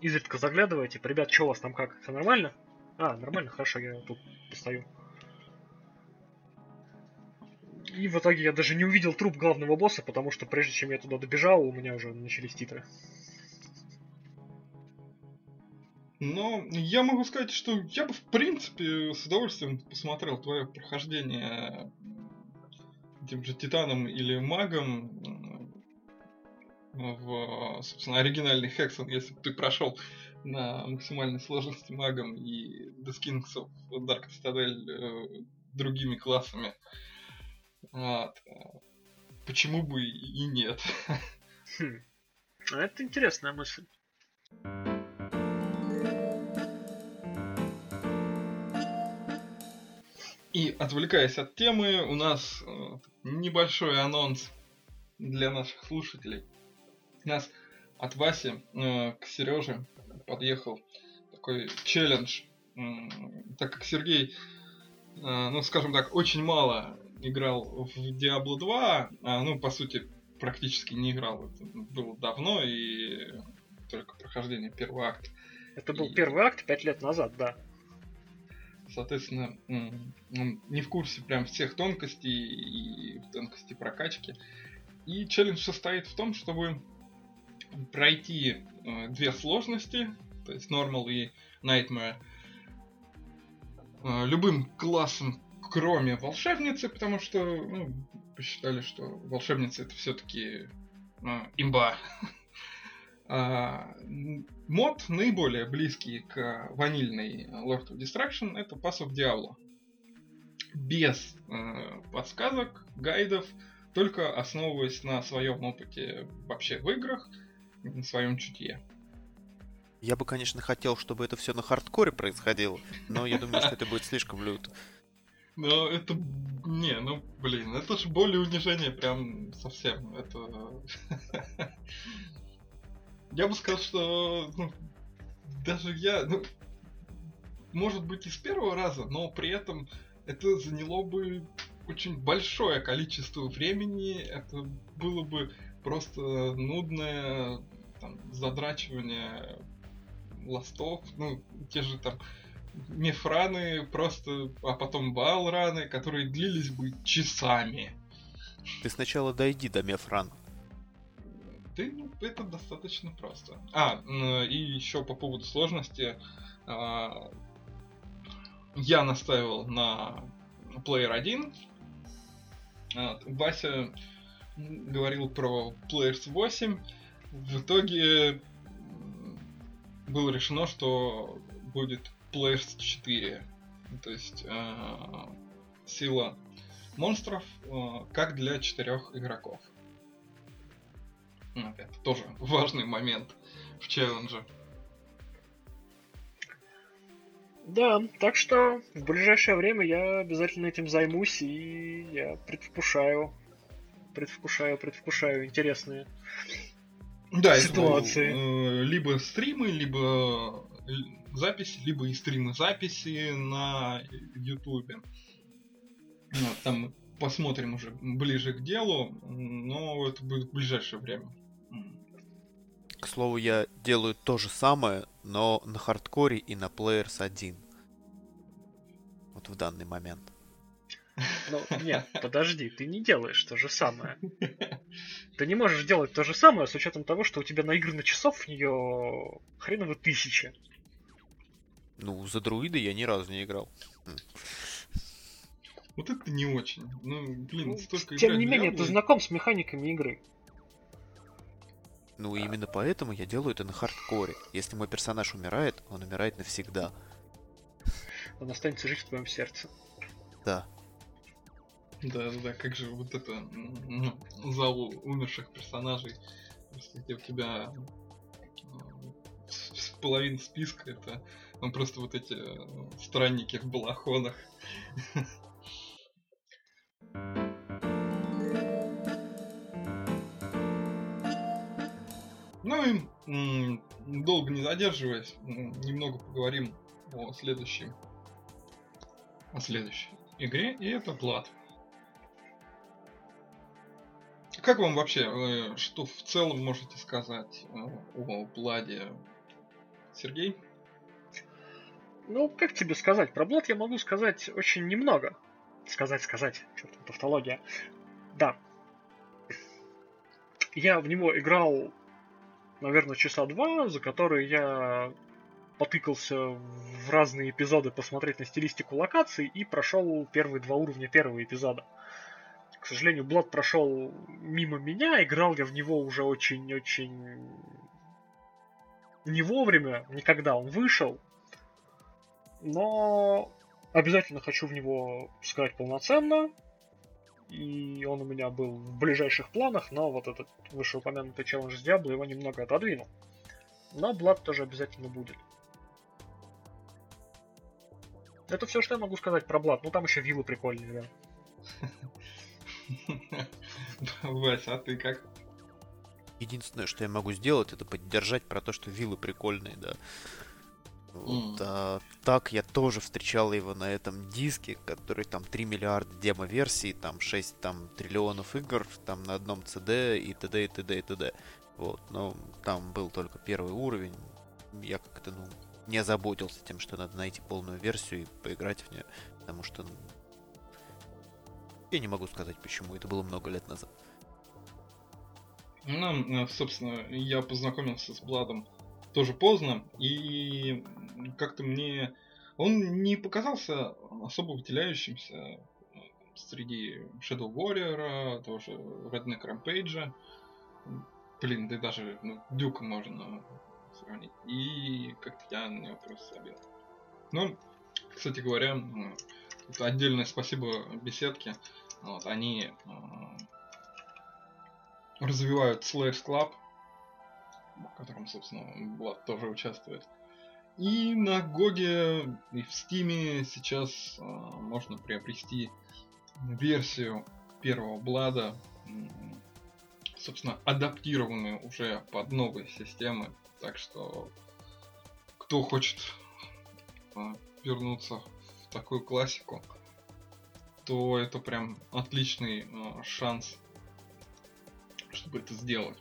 Изредка заглядываете, типа, ребят, что у вас там как? Все нормально? А, нормально, хорошо, я тут постою. И в итоге я даже не увидел труп главного босса, потому что прежде чем я туда добежал, у меня уже начались титры. Но я могу сказать, что я бы, в принципе, с удовольствием посмотрел твое прохождение тем же Титаном или Магом в, собственно, оригинальный Хексон, если бы ты прошел на максимальной сложности магом и The Kings of Dark Citadel э, другими классами. Вот. почему бы и нет. Хм. А Это интересная мысль. И отвлекаясь от темы, у нас э, небольшой анонс для наших слушателей. У нас от Васи э, к Сереже подъехал такой челлендж. Так как Сергей, э, ну скажем так, очень мало играл в Diablo 2, а, ну по сути практически не играл, это было давно и только прохождение первого акта. Это был И- первый акт пять лет назад, да. Соответственно, он не в курсе прям всех тонкостей и тонкостей прокачки. И челлендж состоит в том, чтобы пройти э, две сложности, то есть Normal и Nightmare, э, любым классом, кроме волшебницы, потому что ну, посчитали, что волшебница это все-таки имба. А, мод наиболее близкий к ванильной Lord of Destruction это Pass of Diablo. Без э, подсказок, гайдов, только основываясь на своем опыте вообще в играх, на своем чутье. Я бы, конечно, хотел, чтобы это все на хардкоре происходило, но я думаю, что это будет слишком люто. Но это... Не, ну, блин, это же более унижение прям совсем. Это... Я бы сказал, что ну, даже я, ну, может быть и с первого раза, но при этом это заняло бы очень большое количество времени, это было бы просто нудное там, задрачивание ластов, ну, те же там мефраны просто, а потом балраны, которые длились бы часами. Ты сначала дойди до Мефрана. Ну, это достаточно просто. А, и еще по поводу сложности. а, Я настаивал на Player 1. Вот, Вася говорил про Players 8. В итоге было решено, что будет Players 4. То есть а, сила монстров а, как для четырех игроков. Ну, Это тоже важный момент в челлендже. Да, так что в ближайшее время я обязательно этим займусь, и я предвкушаю, предвкушаю, предвкушаю интересные. Да, это, Ситуации. э, либо стримы, либо э, записи, либо и стримы записи на Ютубе. Вот, там посмотрим уже ближе к делу, но это будет в ближайшее время. К слову, я делаю то же самое, но на хардкоре и на Players 1. Вот в данный момент. Ну, нет, подожди, ты не делаешь то же самое. Ты не можешь делать то же самое с учетом того, что у тебя наиграно часов в нее хреново тысяча. Ну, за друида я ни разу не играл. Вот это не очень. Ну, блин, Ну, столько Тем не менее, Diablo, ты знаком с механиками игры. Ну, и именно поэтому я делаю это на хардкоре. Если мой персонаж умирает, он умирает навсегда. Он останется жить в твоем сердце. Да. Да, да, да, как же вот это ну, зал умерших персонажей, просто где у тебя э, половина списка это ну, просто вот эти э, странники в балахонах. Ну и долго не задерживаясь, немного поговорим о следующем о следующей игре, и это Blood. Как вам вообще, э, что в целом можете сказать э, о Бладе? Сергей? Ну, как тебе сказать? Про Blood я могу сказать очень немного. Сказать, сказать. Черт, тавтология. Да. Я в него играл, наверное, часа два, за которые я потыкался в разные эпизоды посмотреть на стилистику локаций и прошел первые два уровня первого эпизода. К сожалению, Blood прошел мимо меня, играл я в него уже очень-очень не вовремя, никогда он вышел, но обязательно хочу в него сыграть полноценно. И он у меня был в ближайших планах, но вот этот вышеупомянутый челлендж с Диабло его немного отодвинул. Но Блад тоже обязательно будет. Это все, что я могу сказать про Блад. Ну там еще виллы прикольные, да. Вася, а ты как? Единственное, что я могу сделать, это поддержать про то, что виллы прикольные, да. Вот, а, так я тоже встречал его на этом диске, который там 3 миллиарда демо-версий, там 6 там, триллионов игр, там на одном CD и т.д. и т.д. и т.д. Вот, но там был только первый уровень. Я как-то, ну, не озаботился тем, что надо найти полную версию и поиграть в нее, потому что ну, я не могу сказать почему, это было много лет назад. Ну, э, собственно, я познакомился с Бладом тоже поздно, и как-то мне он не показался особо выделяющимся э, среди Shadow Warrior, тоже Redneck Rampage. Блин, да даже ну, Дюка можно сравнить. И как-то я на него просто забил. Ну, кстати говоря, тут отдельное спасибо беседке. Вот, они э, развивают Slash Club, в котором, собственно, Влад тоже участвует. И на Гоге и в Стиме сейчас э, можно приобрести версию первого Блада, собственно, адаптированную уже под новые системы. Так что, кто хочет э, вернуться в такую классику, то это прям отличный э, шанс, чтобы это сделать.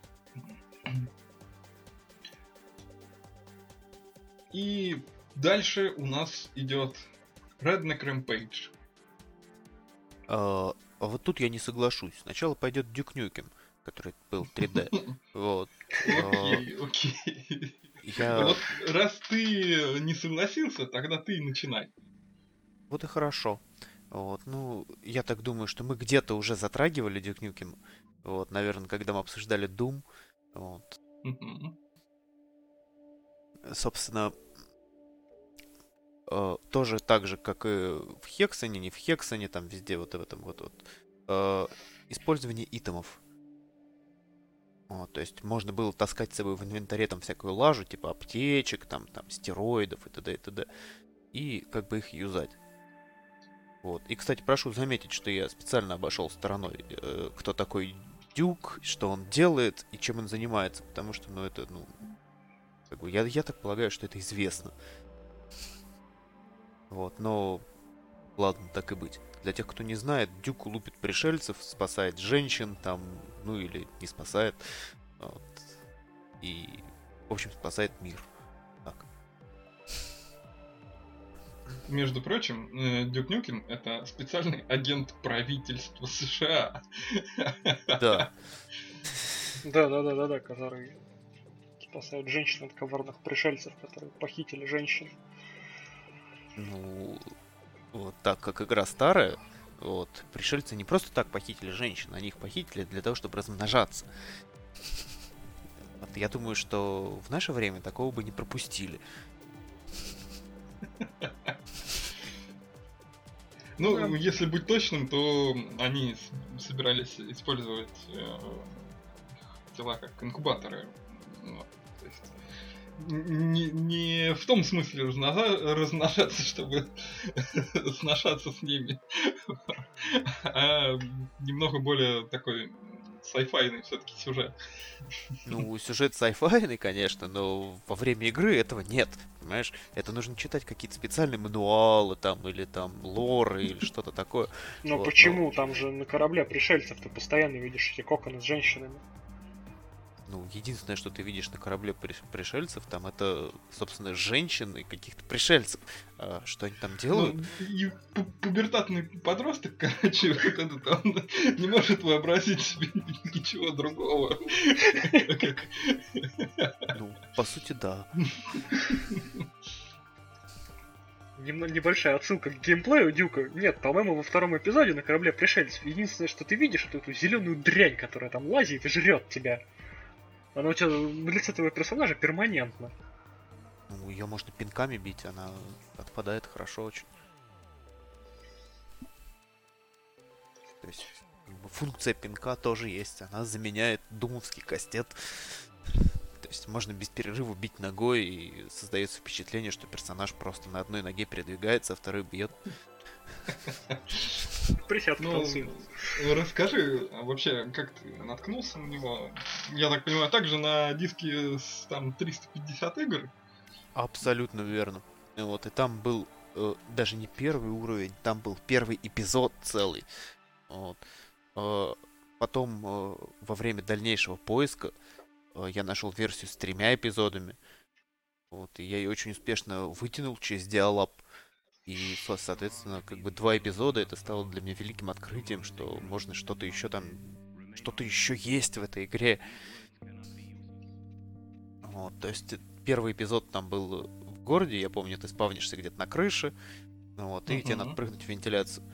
И дальше у нас идет Redneck Rampage. А, а вот тут я не соглашусь. Сначала пойдет Duke Nukem, который был 3D. Вот. Окей, окей. Я... Вот раз ты не согласился, тогда ты и начинай. Вот и хорошо. Вот, ну, я так думаю, что мы где-то уже затрагивали Duke Nukem. Вот, наверное, когда мы обсуждали Doom. Вот. Собственно, э, тоже так же, как и в Хексоне, не в Хексоне, там везде вот в этом вот, вот э, использование итемов. Вот, то есть можно было таскать с собой в инвентаре там всякую лажу, типа аптечек, там, там стероидов и т.д. и т.д. И как бы их юзать. Вот. И, кстати, прошу заметить, что я специально обошел стороной, э, кто такой Дюк, что он делает и чем он занимается, потому что, ну, это, ну, как бы, я, я так полагаю, что это известно. Вот, но ладно, так и быть. Для тех, кто не знает, Дюк лупит пришельцев, спасает женщин, там, ну или не спасает. Вот. И, в общем, спасает мир. Так. Между прочим, э, Дюк Нюкем это специальный агент правительства США. Да. Да, да, да, да, да, который спасает женщин от коварных пришельцев, которые похитили женщин. Ну, вот так как игра старая, вот, пришельцы не просто так похитили женщин, они их похитили для того, чтобы размножаться. Вот я думаю, что в наше время такого бы не пропустили. Ну, Да. если быть точным, то они собирались использовать э, тела как инкубаторы. Вот, не, не в том смысле размножа- размножаться, чтобы сношаться с ними, а немного более такой сайфайный все-таки сюжет. Ну, сюжет сайфайный, конечно, но во время игры этого нет, понимаешь? Это нужно читать какие-то специальные мануалы там, или там лоры, или что-то такое. Но Вот, почему? Там же на корабле пришельцев ты постоянно видишь эти коконы с женщинами. Ну, единственное, что ты видишь на корабле приш- пришельцев, там это, собственно, женщины каких-то пришельцев. А что они там делают? Ну, и пу- пубертатный подросток, короче, вот этот, он не может вообразить себе ничего другого. Ну, по сути, да. Небольшая отсылка к геймплею Дюка. Нет, по-моему, во втором эпизоде на корабле пришельцев единственное, что ты видишь, это эту зеленую дрянь, которая там лазит и жрет тебя. Она у тебя в лице твоего персонажа перманентно. Ну, ее можно пинками бить, она отпадает хорошо очень. То есть, функция пинка тоже есть. Она заменяет думовский кастет. То есть можно без перерыва бить ногой, и создается впечатление, что персонаж просто на одной ноге передвигается, а второй бьет. Присядка Ну, танцует. расскажи, а вообще, как ты наткнулся на него? Я так понимаю, также на диске с там 350 игр? Абсолютно верно. Вот, и там был э, даже не первый уровень, там был первый эпизод целый. Вот. Э, потом, э, во время дальнейшего поиска, э, я нашел версию с тремя эпизодами. Вот, и я ее очень успешно вытянул через диалаб. И, со- соответственно, как бы два эпизода, это стало для меня великим открытием, что можно что-то еще там, что-то еще есть в этой игре. Вот, то есть э, первый эпизод там был в городе, я помню, ты спавнишься где-то на крыше, вот, и тебе Мгм. надо прыгнуть в вентиляцию.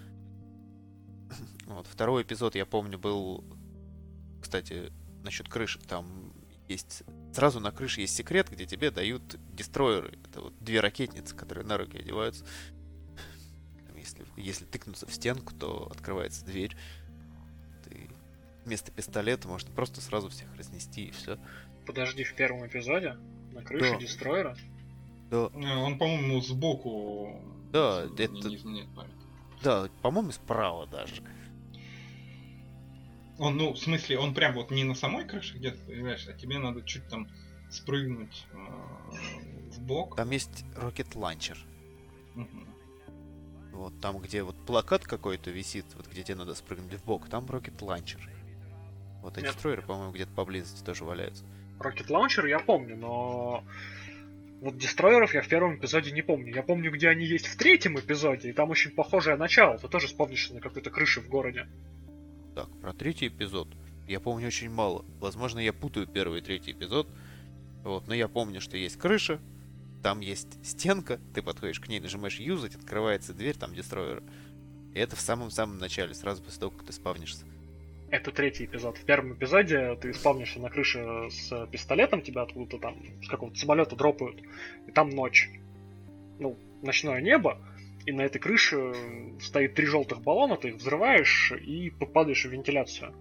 Вот, второй эпизод, я помню, был, кстати, насчет крыши, там есть, сразу на крыше есть секрет, где тебе дают дестройеры, это вот две ракетницы, которые на руки одеваются. Если, если тыкнуться в стенку, то открывается дверь. Ты вместо пистолета можно просто сразу всех разнести и все. Подожди, в первом эпизоде на крыше Да. дестройера. Да, Он, по-моему, сбоку. Да, мне это- не да, по-моему, справа даже. Он, ну, в смысле, он прям вот не на самой крыше где-то появляешься, а тебе надо чуть там спрыгнуть э, в бок. Там есть rocket launcher. Мгм. Вот там, где вот плакат какой-то висит, вот где тебе надо спрыгнуть в бок, там rocket launcher. Вот эти Нет. строеры, по-моему, где-то поблизости тоже валяются. Rocket Launcher я помню, но вот дестройеров я в первом эпизоде не помню. Я помню, где они есть в третьем эпизоде, и там очень похожее начало. Ты тоже вспомнишь на какой-то крыше в городе. Так, про третий эпизод. Я помню очень мало. Возможно, я путаю первый и третий эпизод. Вот, но я помню, что есть крыша, там есть стенка, ты подходишь к ней, нажимаешь юзать, открывается дверь, там дестройер. И это в самом-самом начале, сразу после того, как ты спавнишься. Это третий эпизод. В первом эпизоде ты спавнишься на крыше с пистолетом, тебя откуда-то там с какого-то самолета дропают, и там ночь. Ну, ночное небо, и на этой крыше стоит три желтых баллона, ты их взрываешь и попадаешь в вентиляцию.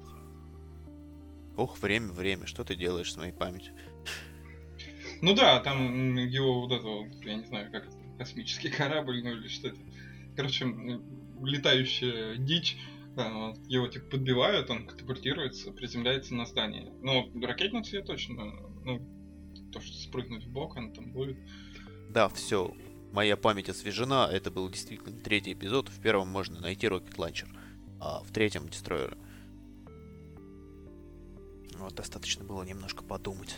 Ох, время, время, что ты делаешь с моей памятью? Ну да, там его вот это, вот, я не знаю, как это, космический корабль, ну или что это. Короче, летающая дичь, вот, его типа подбивают, он катапультируется, приземляется на здание. Но ракетницу я точно, ну, то, что спрыгнуть в бок, он там будет. Да, все. Моя память освежена. Это был действительно третий эпизод. В первом можно найти Rocket Launcher, а в третьем Дестройера. Вот, достаточно было немножко подумать.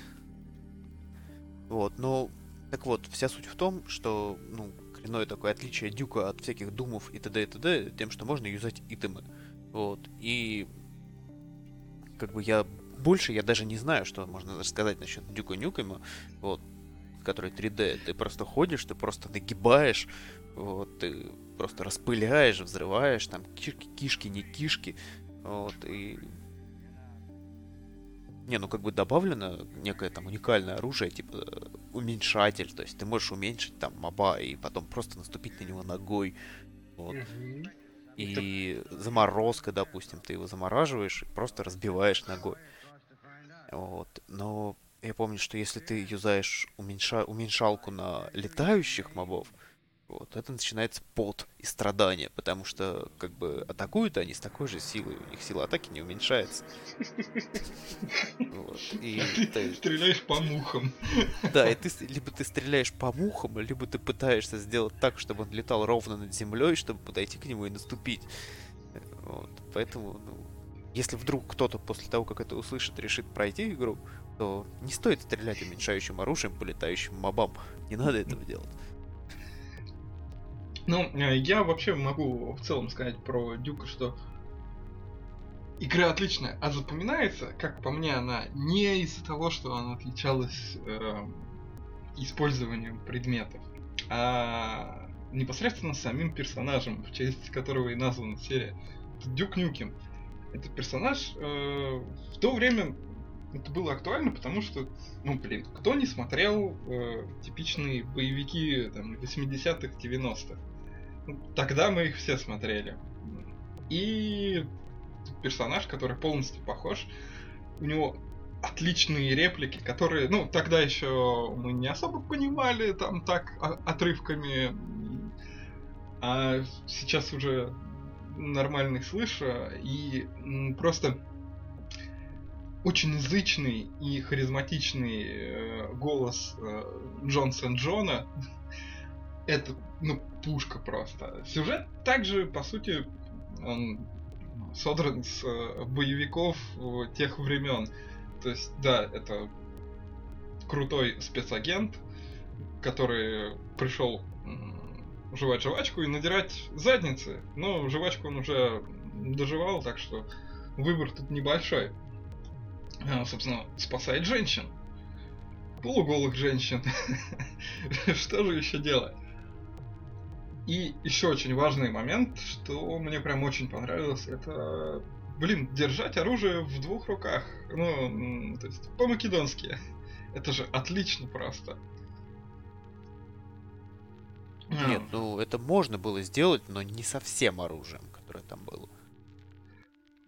Вот, ну, так вот, вся суть в том, что, ну, коренное такое отличие Дюка от всяких думов и т.д. и т.д. тем, что можно юзать итемы. Вот, и как бы я больше я даже не знаю, что можно сказать насчет Дюка Нюкема, вот, который 3D. Ты просто ходишь, ты просто нагибаешь, вот, ты просто распыляешь, взрываешь, там кишки, кишки не кишки, вот, и... Не, ну как бы добавлено некое там уникальное оружие, типа э, уменьшатель, то есть ты можешь уменьшить там моба и потом просто наступить на него ногой, вот. И заморозка, допустим, ты его замораживаешь и просто разбиваешь ногой. Вот. Но я помню, что если ты юзаешь уменьша... уменьшалку на летающих мобов, вот, это начинается пот и страдания, потому что, как бы, атакуют они с такой же силой, у них сила атаки не уменьшается. Вот, И Ты стреляешь по мухам. да, и ты либо ты стреляешь по мухам, либо ты пытаешься сделать так, чтобы он летал ровно над землей, чтобы подойти к нему и наступить. Вот. Поэтому, ну, если вдруг кто-то после того, как это услышит, решит пройти игру, то не стоит стрелять уменьшающим оружием по летающим мобам. Не надо этого делать. Ну, э, я вообще могу в целом сказать про Дюка, что игра отличная, а запоминается, как по мне, она не из-за того, что она отличалась э, использованием предметов, а непосредственно самим персонажем, в честь которого и названа серия. Это Дюк Нюкем. Это персонаж э, в то время это было актуально, потому что, ну блин, кто не смотрел э, типичные боевики там 80-х, 90-х? Тогда мы их все смотрели. И персонаж, который полностью похож. У него отличные реплики, которые, ну, тогда еще мы не особо понимали, там так отрывками, а сейчас уже нормальный слыша, и просто очень язычный и харизматичный э, голос э, Джонсон Джона. Это, ну, пушка просто. Сюжет также, по сути, он содран с э, боевиков э, тех времен. То есть, да, это крутой спецагент, который пришел жевать жвачку и надирать задницы. Но жвачку он уже доживал, так что выбор тут небольшой. А, собственно, спасает женщин. Полуголых женщин. Что же еще делать? И еще очень важный момент, что мне прям очень понравилось, это, блин, держать оружие в двух руках. Ну, то есть по-македонски. Это же отлично просто. А, Нет, ну это можно было сделать, но не совсем оружием, которое там было.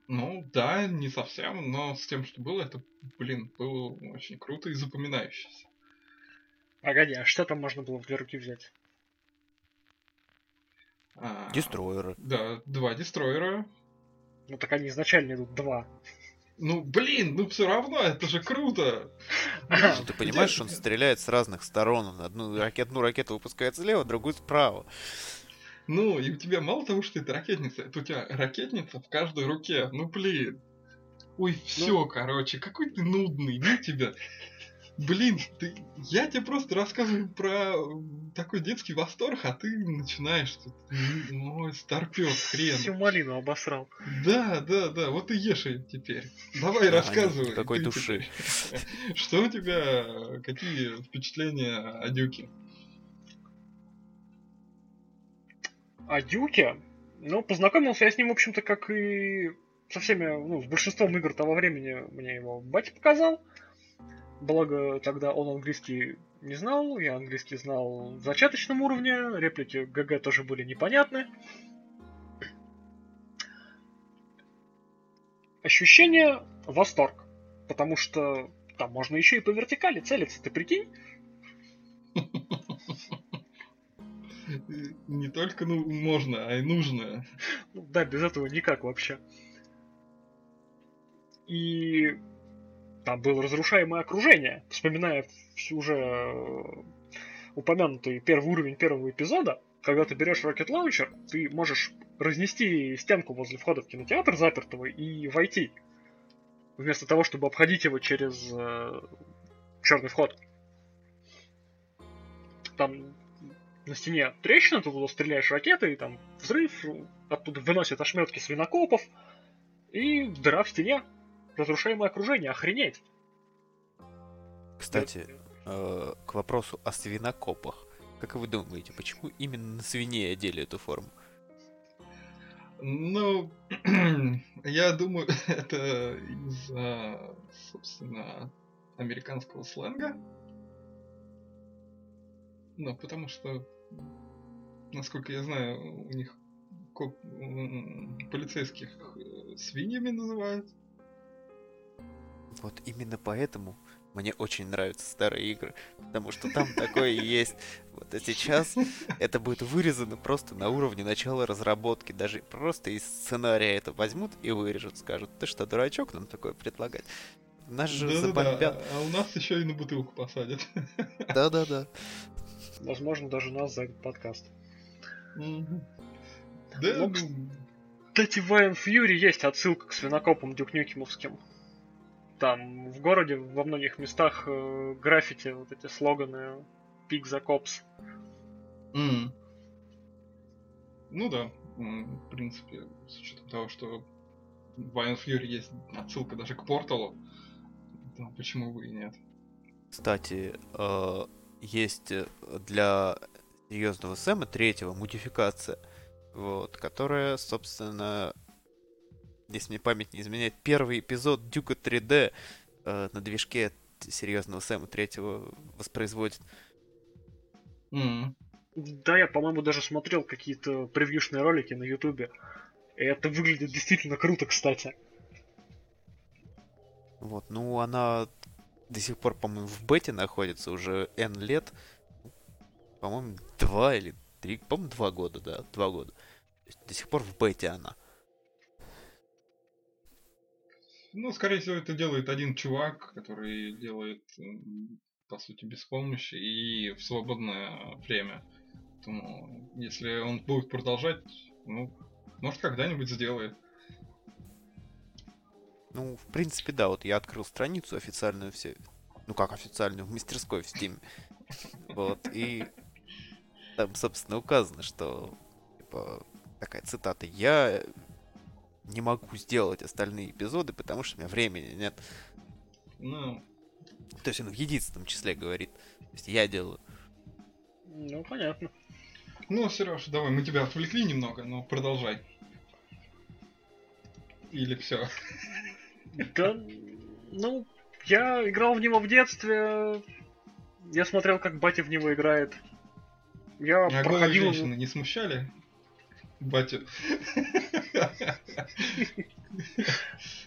Ну, да, не совсем, но с тем, что было, это, блин, было очень круто и запоминающееся. Погоди, а что там можно было в две руки взять? А, Дестройеры. Да, два дестройера. Ну так они изначально идут два. Ну, блин, ну все равно, это же круто. Ну, ты понимаешь, что он стреляет с разных сторон. Он Одну, ракет, одну ракету выпускает слева, другую справа. Ну, и у тебя мало того, что это ракетница, это у тебя ракетница в каждой руке. Ну, блин. Ой, все, короче, какой ты нудный, ну тебя. Блин, ты... я тебе просто рассказываю про такой детский восторг, а ты начинаешь тут, м, ой, старпёк, хрен. Всю малину обосрал. Да, да, да, вот и ешь ее теперь. Давай, рассказывай. ты души. теперь. Что у тебя, какие впечатления о Дюке? А Дюке, ну, познакомился я с ним, в общем-то, как и со всеми, ну, с большинством игр того времени мне его батя показал. Благо, тогда он английский не знал, я английский знал в зачаточном уровне, реплики ГГ тоже были непонятны. Ощущение восторг, потому что там можно еще и по вертикали целиться, ты прикинь? Не только ну, можно, а и нужно. Ну, да, без этого никак вообще. И там было разрушаемое окружение. Вспоминая уже э, упомянутый первый уровень первого эпизода, когда ты берешь Rocket Launcher, ты можешь разнести стенку возле входа в кинотеатр запертого и войти. Вместо того, чтобы обходить его через э, черный вход. Там на стене трещина, ты туда стреляешь ракетой, и там взрыв, оттуда выносят ошметки свинокопов, и дыра в стене. Разрушаемое окружение, охренеть. Кстати, э, к вопросу о свинокопах. Как вы думаете, почему именно на свиней одели эту форму? Ну, я думаю, это из-за, собственно, американского сленга. Ну, потому что, насколько я знаю, у них коп- полицейских э, свиньями называют. Вот именно поэтому мне очень нравятся старые игры, потому что там такое и есть. Вот а сейчас это будет вырезано просто на уровне начала разработки, даже просто из сценария это возьмут и вырежут, скажут, ты что, дурачок нам такое предлагать? Нас же Да-да-да, забомбят. А у нас еще и на бутылку посадят. Да-да-да. Возможно, даже нас за этот подкаст. Мгм. Да, Ну, ну, Кстати, в Iron Fury есть отсылка к свинокопам дюкнюкимовским. Там в городе во многих местах э, граффити, вот эти слоганы Pig the Cops. М. Ну да, в принципе, с учетом того, что в Iron Fury есть отсылка даже к порталу, то почему бы и нет? Кстати, э, есть для серьезного Сэма третьего модификация, вот, которая, собственно, если мне память не изменяет, первый эпизод Дюка 3D э, на движке серьезного Сэма третьего воспроизводит. М. Да, я, по-моему, даже смотрел какие-то превьюшные ролики на Ютубе. И это выглядит действительно круто, кстати. Вот, ну она до сих пор, по-моему, в бете находится уже N лет. По-моему, два или три, по-моему, два года, да, два года. До сих пор в бете она. Ну, скорее всего, это делает один чувак, который делает, по сути, без помощи и в свободное время. Поэтому, если он будет продолжать, ну, может, когда-нибудь сделает. Ну, в принципе, да, вот я открыл страницу официальную все. Ну как официальную, в мастерской в Steam. Вот, и там, собственно, указано, что типа, такая цитата. Я не могу сделать остальные эпизоды, потому что у меня времени нет. Ну, То есть он в единственном числе говорит. То есть я делаю. Ну, понятно. ну, Сереж, давай, мы тебя отвлекли немного, но продолжай. Или все. Да, ну, я играл в него в детстве. Я смотрел, как батя в него играет. Я А проходил... женщины не смущали? Батю.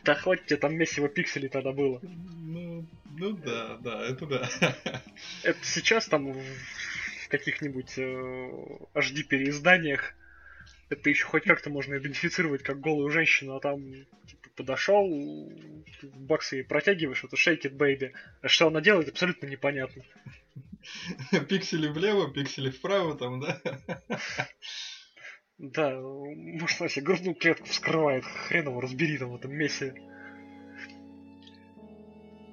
Да хватит тебе там месиво пикселей тогда было. Ну, ну да, да, это да. Это сейчас там в каких-нибудь э, HD переизданиях это еще хоть как-то можно идентифицировать как голую женщину, а там типа, подошел, баксы ей протягиваешь, это shake it baby. А что она делает, абсолютно непонятно. Пиксели влево, пиксели вправо, там, да? Да, может, себе грудную клетку вскрывает, хрен его разбери там в этом месте.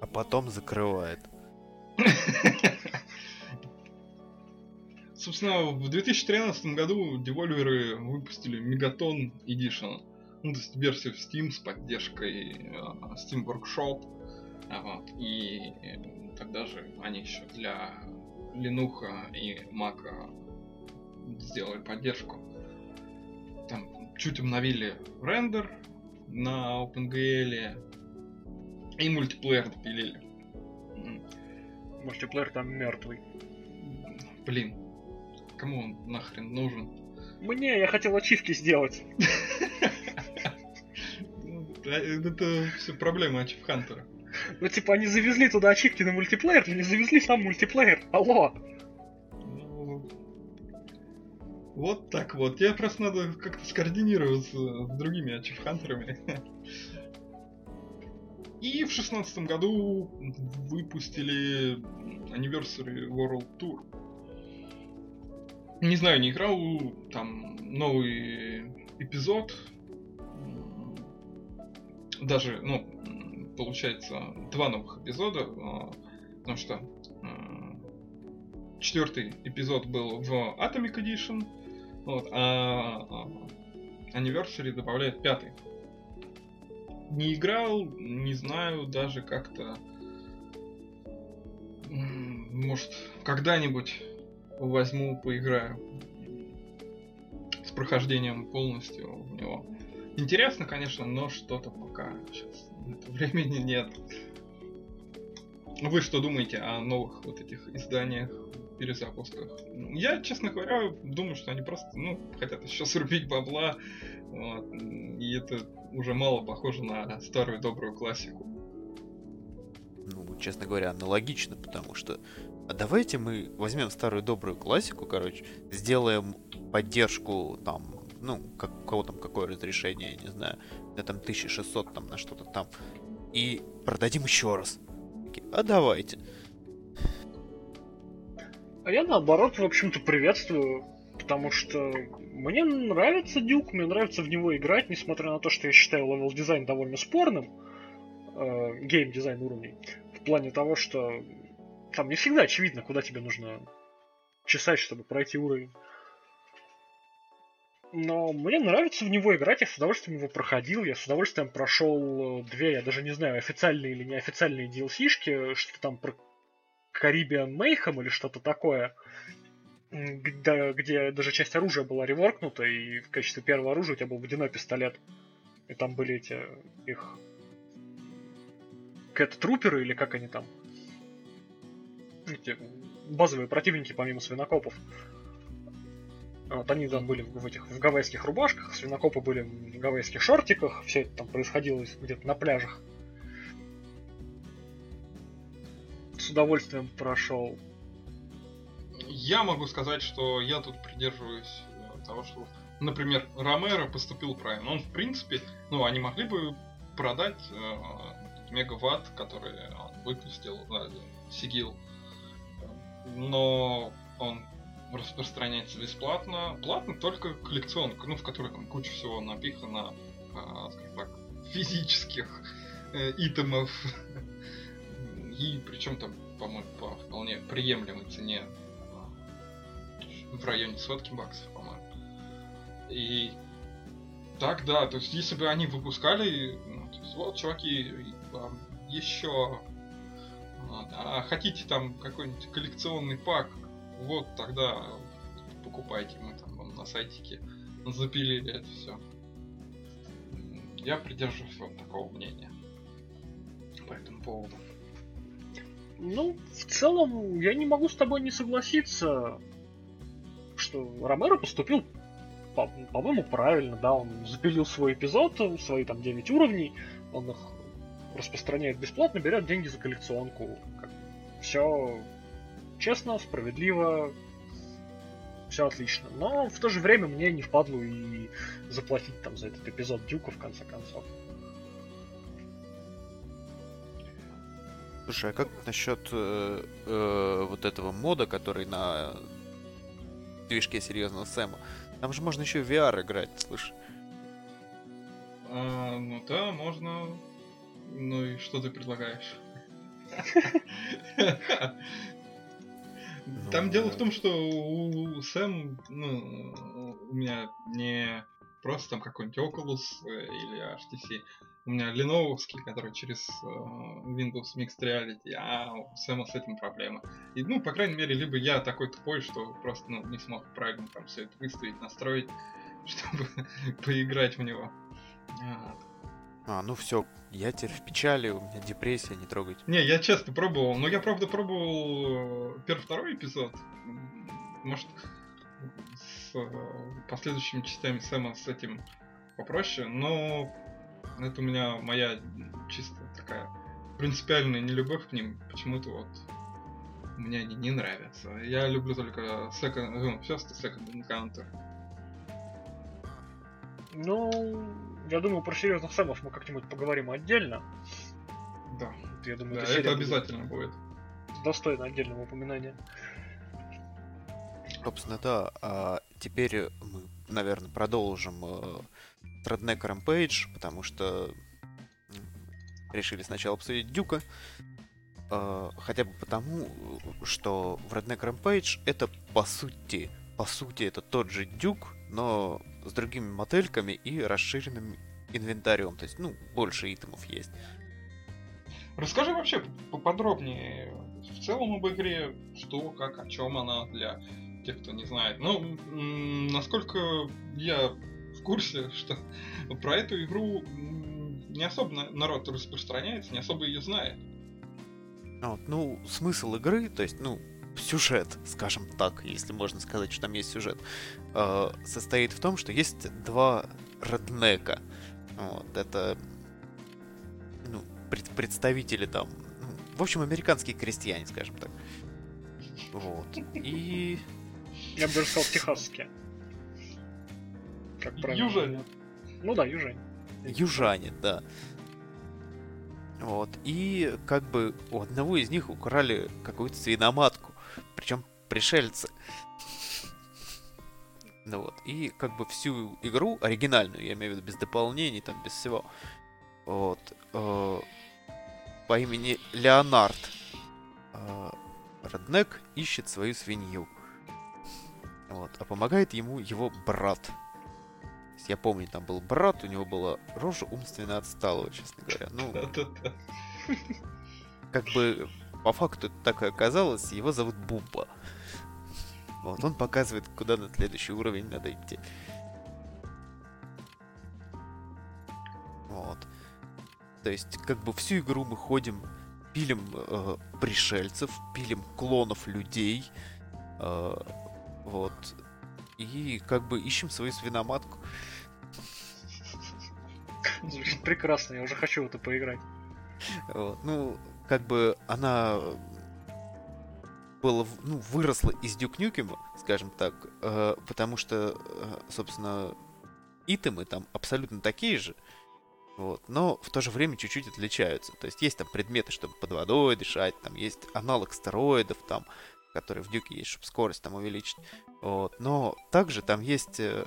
А потом закрывает. Собственно, в 2013 году девольверы выпустили Мегатон Edition. Ну, то есть версию в Steam с поддержкой э, Steam Workshop. А, вот. И э, тогда же они еще для Linux и Mac сделали поддержку. Там чуть обновили рендер на OpenGL и мультиплеер допилили. Мультиплеер там мертвый. Блин, кому он нахрен нужен? Мне, я хотел ачивки сделать. Ну, Это все проблема Ачив Хантера. Ну, типа, они завезли туда ачивки на мультиплеер, но не завезли сам мультиплеер. Алло! Вот так вот. Тебе просто надо как-то скоординироваться с другими Ачив Хантерами. И в шестнадцатом году выпустили Anniversary World Tour. Не знаю, не играл, там новый эпизод. Даже, ну, получается, два новых эпизода, а, потому что четвертый эпизод был в Atomic Edition, вот, а а, Anniversary добавляет пятый. Не играл, не знаю, даже как-то... Может, когда-нибудь возьму, поиграю с прохождением полностью в него. Интересно, конечно, но что-то пока сейчас времени нет. Вы что думаете о новых вот этих изданиях, перезапусках? Я, честно говоря, думаю, что они просто, ну, хотят еще срубить бабла, вот, и это уже мало похоже на старую добрую классику. Ну, честно говоря, аналогично, потому что... А давайте мы возьмем старую добрую классику, короче, сделаем поддержку там, ну, как, у кого там какое разрешение, я не знаю, на там 1600 там на что-то там, и продадим еще раз. А давайте. А я наоборот, в общем-то, приветствую, потому что мне нравится Дюк, мне нравится в него играть, несмотря на то, что я считаю level design довольно спорным, э, гейм-дизайн уровней, в плане того, что там не всегда очевидно, куда тебе нужно чесать, чтобы пройти уровень. Но мне нравится в него играть, я с удовольствием его проходил, я с удовольствием прошел э, две, я даже не знаю, официальные или неофициальные DLC-шки, что там про Caribbean Mayhem или что-то такое, где, где даже часть оружия была реворкнута, и в качестве первого оружия у тебя был водяной пистолет. И там были эти их кэт-труперы, или как они там? Эти базовые противники помимо свинокопов. Вот они там были в этих в гавайских рубашках, свинокопы были в гавайских шортиках, все это там происходило где-то на пляжах. С удовольствием прошел. Я могу сказать, что я тут придерживаюсь э, того, что, например, Ромеро поступил правильно. Он, в принципе, ну, они могли бы продать э, мегаватт, который он выпустил, да, Сигил, но он распространяется бесплатно. Платно только коллекционка, ну, в которой там куча всего напихано, э, скажем так, физических э, итемов. И причем там, по-моему, по вполне приемлемой цене в районе сотки баксов, по-моему. И так, да, то есть если бы они выпускали, ну, то есть, вот, чуваки, вам еще а хотите там какой-нибудь коллекционный пак, вот тогда покупайте, мы там вам на сайтике запилили это все. Я придерживаюсь вот такого мнения по этому поводу. Ну, в целом, я не могу с тобой не согласиться что Ромеро поступил, по- по-моему, правильно, да, он запилил свой эпизод, свои там 9 уровней, он их распространяет бесплатно, берет деньги за коллекционку. Все честно, справедливо, все отлично. Но в то же время мне не впадло и заплатить там за этот эпизод Дюка в конце концов. Слушай, а как насчет э, э, вот этого мода, который на движке серьезного Сэма. Там же можно еще в VR играть, слышь. А, ну да, можно. Ну и что ты предлагаешь? Там дело в том, что у Сэм, ну, у меня не просто там какой-нибудь Oculus э, или HTC, у меня Lenovo, который через э, Windows Mixed Reality, а у Сэма с этим проблема. И, ну, по крайней мере, либо я такой тупой, что просто ну, не смог правильно там все это выставить, настроить, чтобы поиграть в него. Вот. А, ну все, я теперь в печали, у меня депрессия, не трогайте. Не, я честно пробовал, но я правда пробовал э, первый-второй эпизод. Может, с э, последующими частями Сэма с этим попроще, но это у меня моя чисто такая принципиальная нелюбовь к ним. Почему-то вот мне они не нравятся. Я люблю только second, ну, first и second encounter. Ну, я думаю, про серьезных сэмов мы как-нибудь поговорим отдельно. Да. Я думаю, да, это, это обязательно будет. Достойно отдельного упоминания. Собственно, да. А теперь мы, наверное, продолжим э, Redneck Rampage, потому что решили сначала обсудить Дюка. Э, хотя бы потому, что в Redneck Rampage это по сути, по сути это тот же Дюк, но с другими модельками и расширенным инвентарем. То есть, ну, больше итемов есть. Расскажи вообще поподробнее в целом об игре, что, как, о чем она для тех, кто не знает. Ну, насколько я курсе, что про эту игру не особо народ распространяется, не особо ее знает. Вот, ну, смысл игры, то есть, ну, сюжет, скажем так, если можно сказать, что там есть сюжет, э, состоит в том, что есть два роднека. Вот, это ну, пред, представители там, ну, в общем, американские крестьяне, скажем так. Вот. И... Я бы даже сказал, техасские как правильно. Южанин. Ну да, южанин. Южанин, да. Вот. И как бы у одного из них украли какую-то свиноматку. Причем пришельцы. Ну вот. И как бы всю игру, оригинальную, я имею в виду без дополнений, там, без всего. Вот. Э, по имени Леонард. Э, Роднек ищет свою свинью. Вот. А помогает ему его брат я помню, там был брат, у него была рожа умственно отсталого, честно говоря. Ну, как бы по факту так и оказалось, его зовут Бубба. Вот, он показывает, куда на следующий уровень надо идти. Вот. То есть, как бы всю игру мы ходим, пилим э, пришельцев, пилим клонов людей. Э, вот и как бы ищем свою свиноматку. Звучит прекрасно, я уже хочу в это поиграть. Вот, Ну, как бы она была, ну, выросла из Дюк Нюкема, скажем так, э, потому что, э, собственно, итемы там абсолютно такие же, вот, но в то же время чуть-чуть отличаются. То есть есть там предметы, чтобы под водой дышать, там есть аналог стероидов, там, которые в Дюке есть, чтобы скорость там увеличить. Вот, но также там есть, э,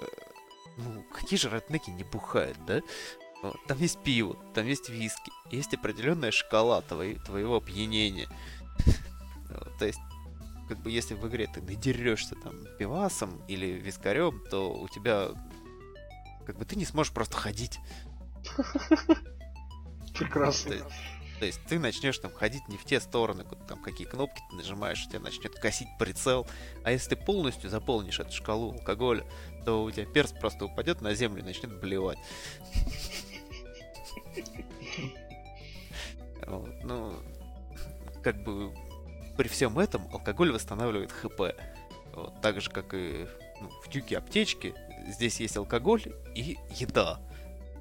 ну, какие же реднеки не бухают, да? Вот, там есть пиво, там есть виски, есть определенная шкала твоей, твоего опьянения. То есть как бы если в игре ты надерешься там пивасом или вискарем, то у тебя как бы ты не сможешь просто ходить. Прекрасно. То, есть ты начнешь там ходить не в те стороны, куда, там какие кнопки ты нажимаешь, у тебя начнет косить прицел. А если ты полностью заполнишь эту шкалу алкоголя, то у тебя перст просто упадет на землю и начнет блевать. Ну, как бы при всем этом алкоголь восстанавливает ХП. Так же, как и ну, в тюке аптечки, здесь есть алкоголь и еда.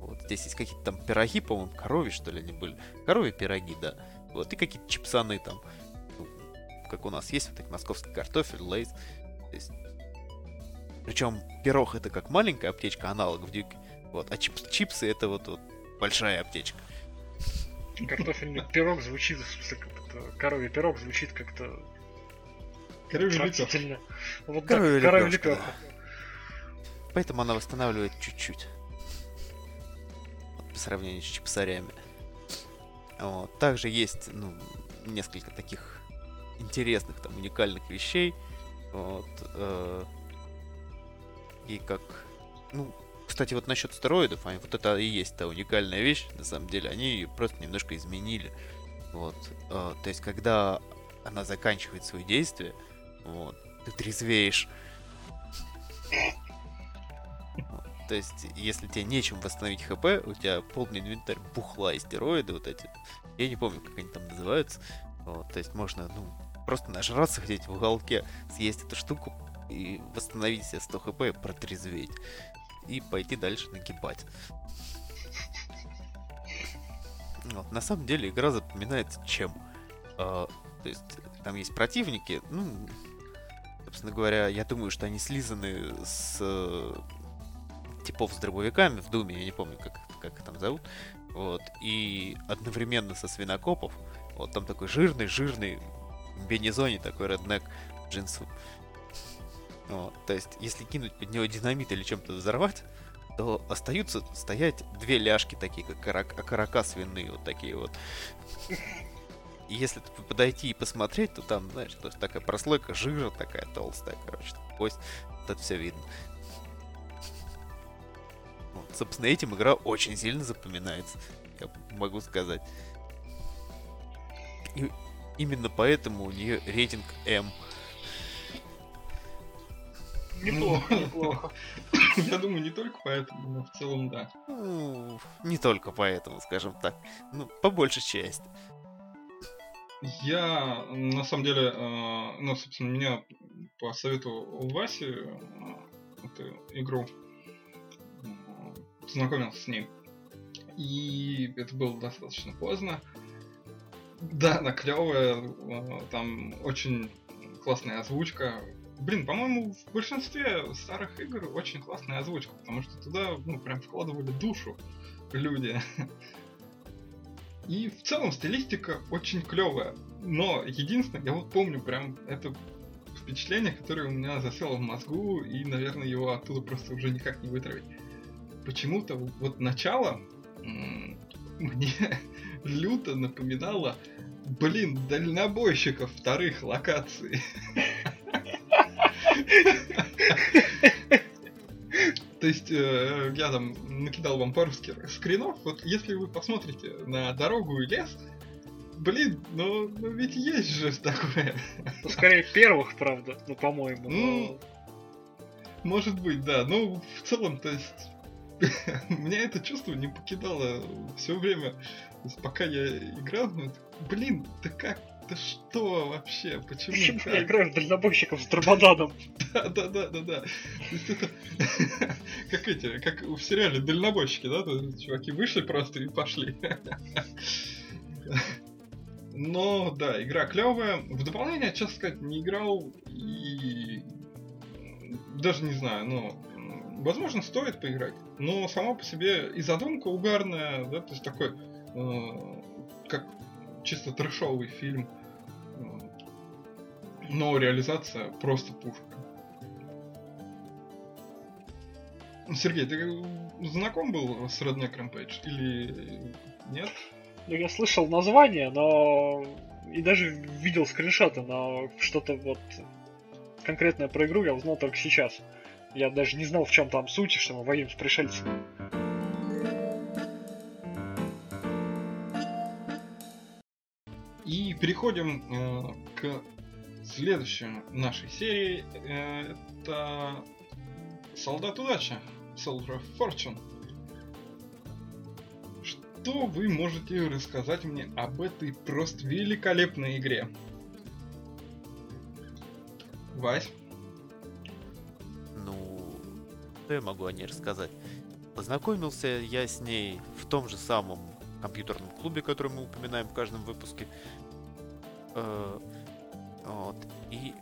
Вот здесь есть какие-то там пироги, по-моему, коровьи, что ли, они были. Коровьи пироги, да. Вот, и какие-то чипсаны там. Ну, как у нас есть вот эти московский картофель, лейс. Есть... Причем пирог это как маленькая аптечка, аналог в дюке. Вот, а чипс, чипсы это вот, вот большая аптечка. Картофельный пирог звучит, в смысле, как коровий пирог звучит как-то лепёх. отвратительно. Вот да, Коровья лепёшка, лепёха. Поэтому она восстанавливает чуть-чуть. По сравнению с чипсарями. Вот. Также есть, ну, несколько таких интересных, там, уникальных вещей. Вот. э, И как... Ну, кстати, вот насчет стероидов, они, вот это и есть та уникальная вещь, на самом деле. Они ее просто немножко изменили. Вот. э, То есть, когда она заканчивает свое действие, вот, ты трезвеешь. То есть, если тебе нечем восстановить хп, у тебя полный инвентарь бухла и стероиды вот эти. Я не помню, как они там называются. Вот, то есть можно, ну, просто нажраться где-нибудь в уголке, съесть эту штуку и восстановить себе 100 хп, и протрезветь. И пойти дальше нагибать. Вот, на самом деле игра запоминается чем? А, то есть там есть противники, ну, собственно говоря, я думаю, что они слизаны с э, типов с дробовиками в Думе, я не помню, как, как их там зовут. Вот, и одновременно со свинокопов, вот там такой жирный, жирный Бенизони, такой реднек джинсу. Вот, то есть, если кинуть под него динамит или чем-то взорвать, то остаются стоять две ляжки такие, как карак- окорока свиные, вот такие вот. И если подойти и посмотреть, то там, знаешь, то есть такая прослойка жира такая толстая, короче, кость, вот все видно. Вот, собственно, этим игра очень сильно запоминается, я могу сказать. И именно поэтому у нее рейтинг М. Неплохо, неплохо. Я думаю, не только поэтому, но в целом да. Ну, не только поэтому, скажем так. Ну, по большей части. Я, на самом деле, э, ну, собственно, меня по совету у Васи э, эту игру познакомился с ней. И это было достаточно поздно. Да, она клевая, э, там очень классная озвучка. Блин, по-моему, в большинстве старых игр очень классная озвучка, потому что туда, ну, прям вкладывали душу люди. И в целом стилистика очень клевая. Но единственное, я вот помню прям это впечатление, которое у меня засело в мозгу, и, наверное, его оттуда просто уже никак не вытравить. Почему-то вот начало мне люто напоминало, блин, дальнобойщиков вторых локаций. То есть э, я там накидал вам пару скринов. Вот если вы посмотрите на дорогу и лес, блин, ну, ну ведь есть же такое. Ну, скорее первых, правда, ну, по-моему. Ну, но- Может быть, да. Ну, в целом, то есть, меня это чувство не покидало все время, пока я играл. Ну, блин, да как, это что вообще? Почему? Почему так? я играю в дальнобойщиков с Дрободаном? Да, да, да, да, да. То есть это как эти, как в сериале дальнобойщики, да? то Чуваки вышли просто и пошли. Но да, игра клевая. В дополнение, честно сказать, не играл и даже не знаю, но м, возможно стоит поиграть. Но сама по себе и задумка угарная, да, то есть такой, э, как чисто трэшовый фильм. Э, Но реализация просто пушка. Сергей, ты знаком был с Redneck Rampage или нет? Ну, я слышал название, но... И даже видел скриншоты, но что-то вот конкретное про игру я узнал только сейчас. Я даже не знал, в чем там суть, что мы воюем с пришельцами. И переходим э, к следующей нашей серии. Э, это Солдат удачи. Soldier of Fortune. Что вы можете рассказать мне об этой просто великолепной игре? Вась? Что я могу о ней рассказать? Познакомился я с ней в том же самом компьютерном клубе, который мы упоминаем в каждом выпуске. Э, Вот. И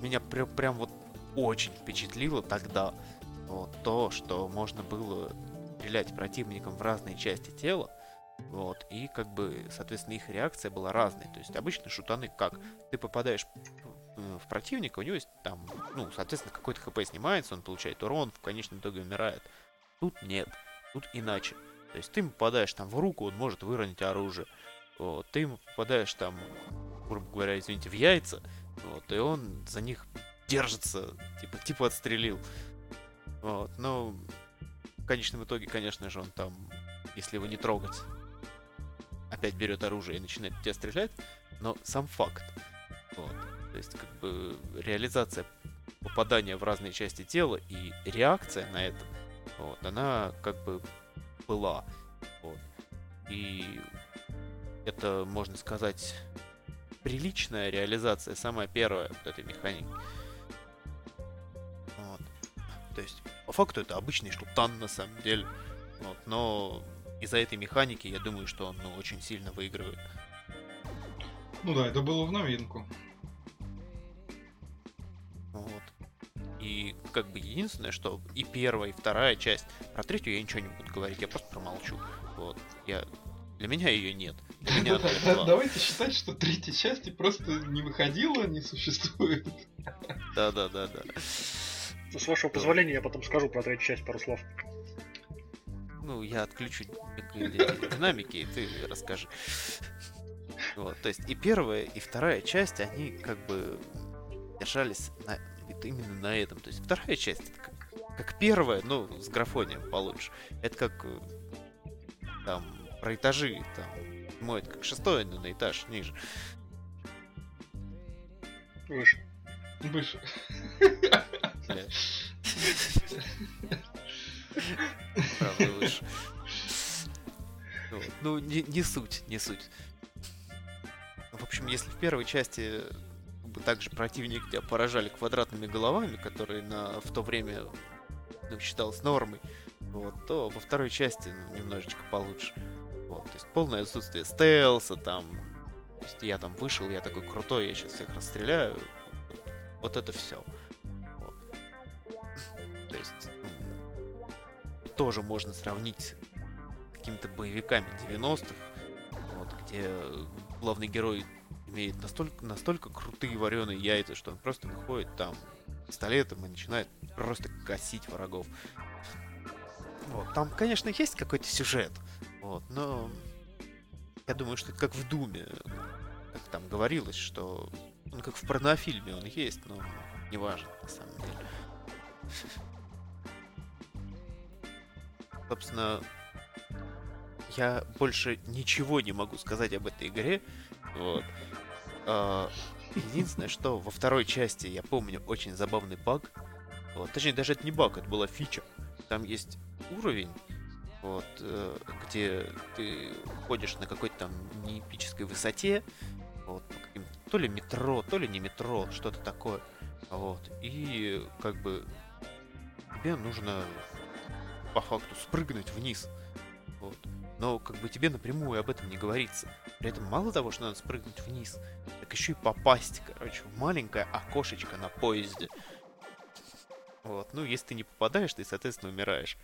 меня прям, прям вот очень впечатлило тогда вот, то, что можно было стрелять противникам в разные части тела. Вот, и как бы, соответственно, их реакция была разной. То есть обычно шутаны как? Ты попадаешь в противника, у него есть там, ну, соответственно, какой-то хп снимается, он получает урон, в конечном итоге умирает. Тут нет, тут иначе. То есть ты ему попадаешь там в руку, он может выронить оружие. Вот, ты ему попадаешь там, грубо говоря, извините, в яйца, вот, и он за них держится, типа, типа отстрелил. Вот, но в конечном итоге, конечно же, он там, если его не трогать, опять берет оружие и начинает тебя стрелять, но сам факт. Вот. То есть, как бы, реализация попадания в разные части тела и реакция на это, вот, она как бы была. Вот. И это, можно сказать, приличная реализация, самая первая вот этой механики. Вот. То есть, по факту это обычный шутан на самом деле. Вот, но из-за этой механики я думаю, что он ну, очень сильно выигрывает. Ну да, это было в новинку. Вот. И как бы единственное, что и первая, и вторая часть, про третью я ничего не буду говорить, я просто промолчу. Вот. Я... Для меня ее нет. Для меня она Да, была. Давайте считать, что третьей части просто не выходила, не существует. Да, да, да, да. Ну, С вашего позволения, я потом скажу про третью часть пару слов. Ну, я отключу динамики, и ты расскажи. Вот, то есть и первая, и вторая часть, они как бы держались на, вот именно на этом. То есть вторая часть, это как, как первая, ну, с графонием получше. Это как э, там про этажи, там, мой, это как шестой, но на этаж ниже. Выше. Выше. Правда, выше. Ну, не, не суть, не суть. В общем, если в первой части также противники тебя поражали квадратными головами, которые на, в то время ну, считалось нормой, вот, то во второй части ну, немножечко получше. Вот, то есть полное отсутствие стелса, там, то есть я там вышел, я такой крутой, я сейчас всех расстреляю. Вот, вот это все. Вот. То есть м, тоже можно сравнить с какими-то боевиками 90-х, вот, где главный герой имеет настолько, настолько крутые вареные яйца, что он просто выходит там пистолетом и начинает просто косить врагов. Вот. Там, конечно, есть какой-то сюжет, вот, но я думаю, что это как в Думе, как там говорилось, что он как в порнофильме он есть, но не важно на самом деле. Собственно, я больше ничего не могу сказать об этой игре. Вот. А, Единственное, что во второй части я помню очень забавный баг. Вот. Точнее, даже это не баг, это была фича. Там есть уровень, вот, э, где ты ходишь на какой-то там неэпической высоте, вот, то ли метро, то ли не метро, что-то такое. Вот. И как бы тебе нужно по факту спрыгнуть вниз. Вот. Но как бы тебе напрямую об этом не говорится. При этом мало того, что надо спрыгнуть вниз, так еще и попасть, короче, в маленькое окошечко на поезде. Вот. Ну, если ты не попадаешь, ты, соответственно, умираешь.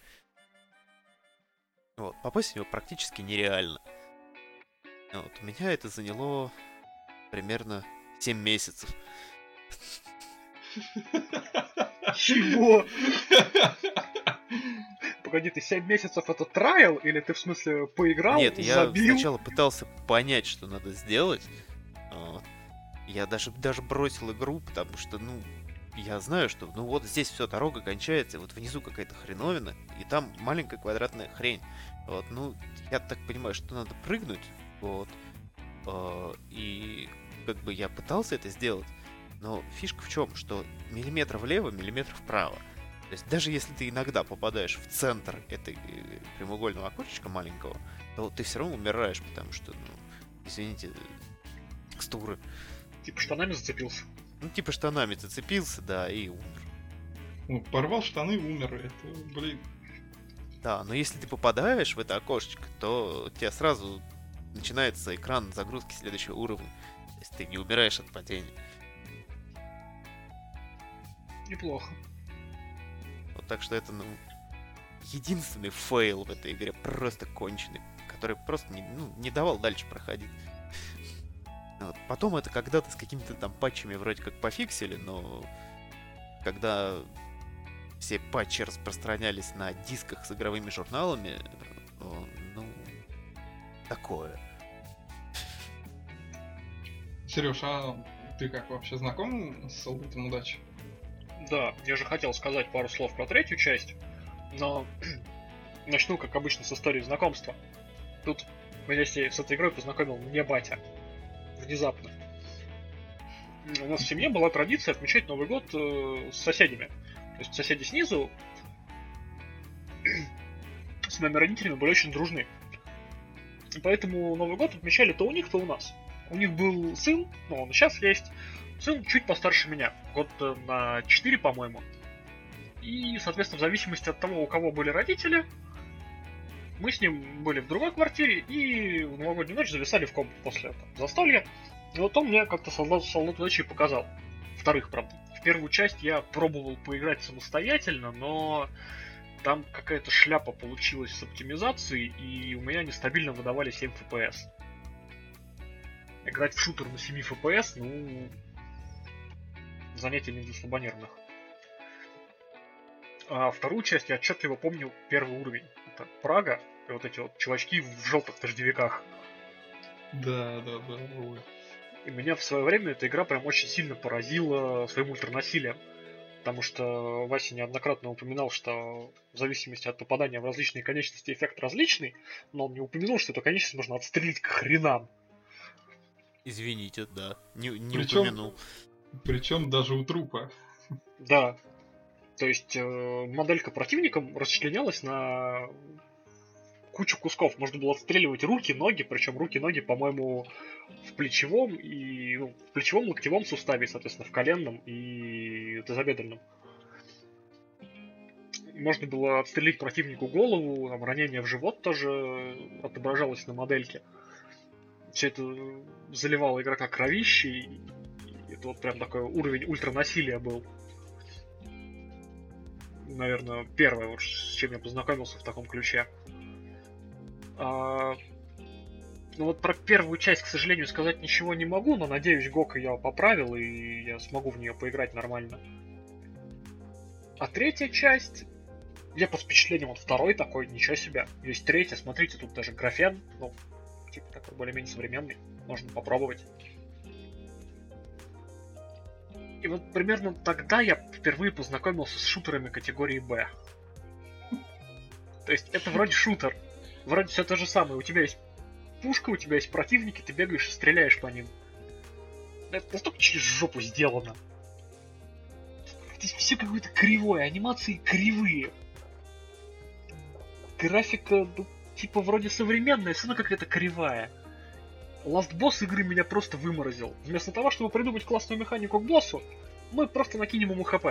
Вот. Попасть в него практически нереально. Вот. У меня это заняло примерно 7 месяцев. Чего? Погоди, ты 7 месяцев это трайл, или ты в смысле поиграл, Нет, я забил? сначала пытался понять, что надо сделать. Вот. Я даже, даже бросил игру, потому что, ну, я знаю, что, ну, вот здесь все, дорога кончается, вот внизу какая-то хреновина, и там маленькая квадратная хрень. Вот, ну, я так понимаю, что надо прыгнуть, вот. Э, И как бы я пытался это сделать, но фишка в чем, что миллиметр влево, миллиметр вправо. То есть даже если ты иногда попадаешь в центр этой э, прямоугольного окошечка маленького, то ты все равно умираешь, потому что, ну, извините, текстуры. Типа штанами зацепился. Ну, типа штанами зацепился, да, и умер. Ну, порвал штаны, умер. Это, блин. Да, но если ты попадаешь в это окошечко, то у тебя сразу начинается экран загрузки следующего уровня. То есть ты не умираешь от падения. Неплохо. Вот так что это, ну, единственный фейл в этой игре, просто конченый, который просто не, ну, не давал дальше проходить. Вот. Потом это когда-то с какими-то там патчами вроде как пофиксили, но когда все патчи распространялись на дисках с игровыми журналами, ну, такое. Сереж, а ты как вообще знаком с Солдатом удачи? Да, я же хотел сказать пару слов про третью часть, но начну, как обычно, с истории знакомства. Тут меня с этой игрой познакомил мне батя. Внезапно. У нас в семье была традиция отмечать Новый год э, с соседями. То есть соседи снизу с моими родителями были очень дружны. Поэтому Новый год отмечали то у них, то у нас. У них был сын, ну он сейчас есть, сын чуть постарше меня, год э, на 4, по-моему. И, соответственно, в зависимости от того, у кого были родители, мы с ним были в другой квартире и в новогоднюю ночь зависали в комнату после этого застолья. И вот он мне как-то солдат, солдат удачи показал. Вторых, правда. В первую часть я пробовал поиграть самостоятельно, но там какая-то шляпа получилась с оптимизацией, и у меня нестабильно выдавали 7 FPS. Играть в шутер на 7 FPS, ну, занятие не для слабонервных. А вторую часть я отчетливо помню первый уровень. Это Прага, и вот эти вот чувачки в желтых дождевиках. Да, да, да. ой. И меня в свое время эта игра прям очень сильно поразила своим ультранасилием. Потому что Вася неоднократно упоминал, что в зависимости от попадания в различные конечности эффект различный, но он не упомянул, что эту конечность можно отстрелить к хренам. Извините, да, не, не Причем- упомянул. Причем даже у трупа. Да. То есть э, моделька противника расчленялась на кучу кусков. Можно было отстреливать руки, ноги, причем руки, ноги, по-моему, в плечевом и ну, в плечевом локтевом суставе, соответственно, в коленном и тазобедренном. Можно было отстрелить противнику голову, там, ранение в живот тоже отображалось на модельке. Все это заливало игрока кровищей. Это вот прям такой уровень ультранасилия был наверное, первое, вот, с чем я познакомился в таком ключе. А, ну вот про первую часть, к сожалению, сказать ничего не могу, но надеюсь, Гока я поправил, и я смогу в нее поиграть нормально. А третья часть, я под впечатлением вот второй такой, ничего себе. Есть третья, смотрите, тут даже графен, ну, типа такой более-менее современный, можно попробовать. И вот примерно тогда я впервые познакомился с шутерами категории Б. То есть это вроде шутер. Вроде все то же самое. У тебя есть пушка, у тебя есть противники, ты бегаешь и стреляешь по ним. Это настолько через жопу сделано. Здесь все какое-то кривое, анимации кривые. Графика, ну, типа, вроде современная, все равно какая-то кривая. Last Boss игры меня просто выморозил. Вместо того, чтобы придумать классную механику к боссу, мы просто накинем ему хп.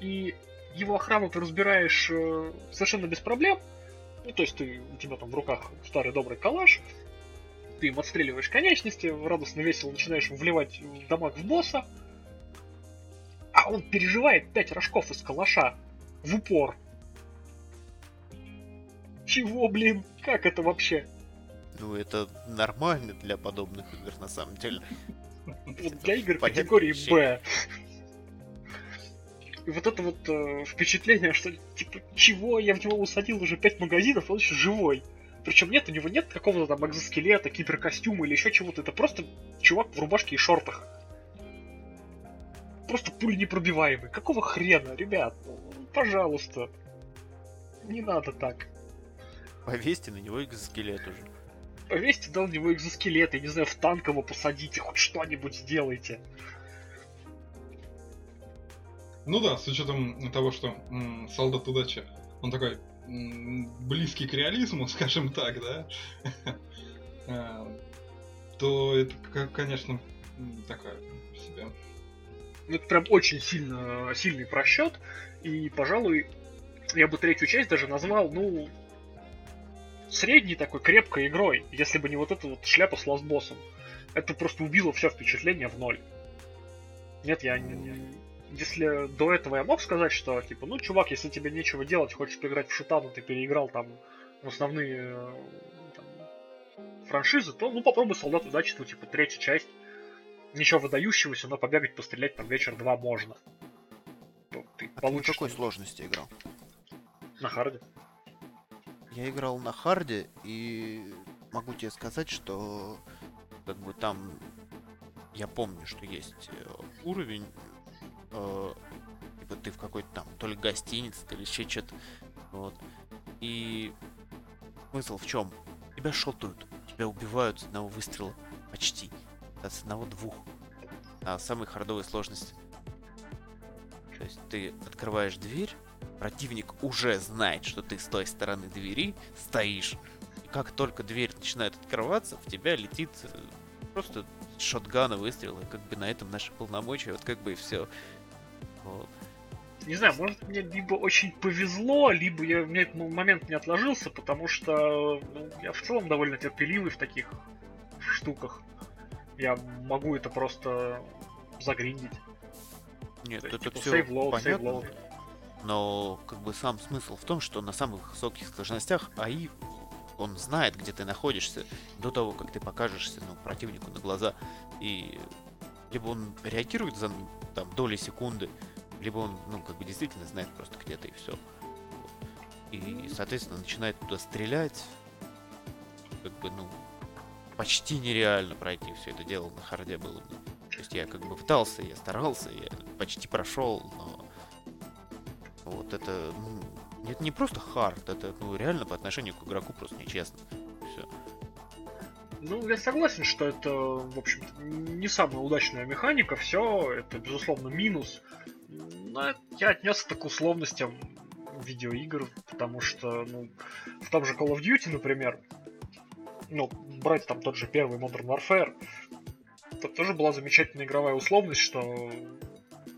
И его охрану ты разбираешь э, совершенно без проблем. Ну, то есть ты, у тебя там в руках старый добрый калаш, ты им отстреливаешь конечности, радостно весело начинаешь вливать дамаг в босса, а он переживает 5 рожков из калаша в упор. Чего, блин? Как это вообще? Ну, это нормально для подобных игр, на самом деле. Вот для игр категории. Б. И вот это вот э, впечатление, что типа, чего я в него усадил уже 5 магазинов, он еще живой. Причем нет, у него нет какого-то там экзоскелета, киберкостюма или еще чего-то. Это просто чувак в рубашке и шортах. Просто пуль непробиваемый. Какого хрена, ребят? Ну, пожалуйста. Не надо так. Повесьте на него экзоскелет уже. Повесьте да, на него экзоскелет, я не знаю, в танк его посадите, хоть что-нибудь сделайте. Ну да, с учетом того, что м, солдат удачи, он такой м, близкий к реализму, скажем так, да, А, то это, конечно, м, такое себе. Ну, это прям очень сильно, сильный просчет. И, пожалуй, я бы третью часть даже назвал, ну, средней такой крепкой игрой, если бы не вот эта вот шляпа с ластбоссом. Это просто убило все впечатление в ноль. Нет, я не, Если до этого я мог сказать, что, типа, ну, чувак, если тебе нечего делать, хочешь поиграть в шутану, ты переиграл там в основные э, там, франшизы, то, ну, попробуй Солдат Удачи, ну, типа, третья часть ничего выдающегося, но побегать, пострелять там вечер-два можно. Ну, Ты А ты на получишь какой сложности играл? на харде. Я играл на харде, и могу тебе сказать, что как бы там я помню, что есть э, уровень, э, типа ты в какой-то там то ли гостинице, то ли еще что-то. Вот. И смысл в чем? Тебя шотают, тебя убивают с одного выстрела почти. С одного-двух. На самой хардовой сложности. То есть ты открываешь дверь, противник уже знает, что ты с той стороны двери стоишь. И как только дверь начинает открываться, в тебя летит э, просто шотгана выстрел, и как бы на этом наши полномочия, вот как бы и все. Вот. Не знаю, может мне либо очень повезло, либо я, у меня этот момент не отложился, потому что ну, я в целом довольно терпеливый в таких штуках. Я могу это просто загриндить. Нет, То есть, это типа, все save-load, понятно. save-load. Но как бы сам смысл в том, что на самых высоких сложностях АИ он знает, где ты находишься до того, как ты покажешься ну, противнику на глаза. И либо он реагирует за там, доли секунды, либо он, ну, как бы действительно знает просто где ты и все. И, соответственно, начинает туда стрелять. Как бы, ну, почти нереально пройти все это дело на харде было. бы. То есть я как бы пытался, я старался, я почти прошел, но вот это, ну, это не просто хард, это ну, реально по отношению к игроку просто нечестно. Все. Ну, я согласен, что это, в общем-то, не самая удачная механика, все, это, безусловно, минус. Но я отнес это к условностям видеоигр, потому что, ну, в том же Call of Duty, например, ну, брать там тот же первый Modern Warfare, тут тоже была замечательная игровая условность, что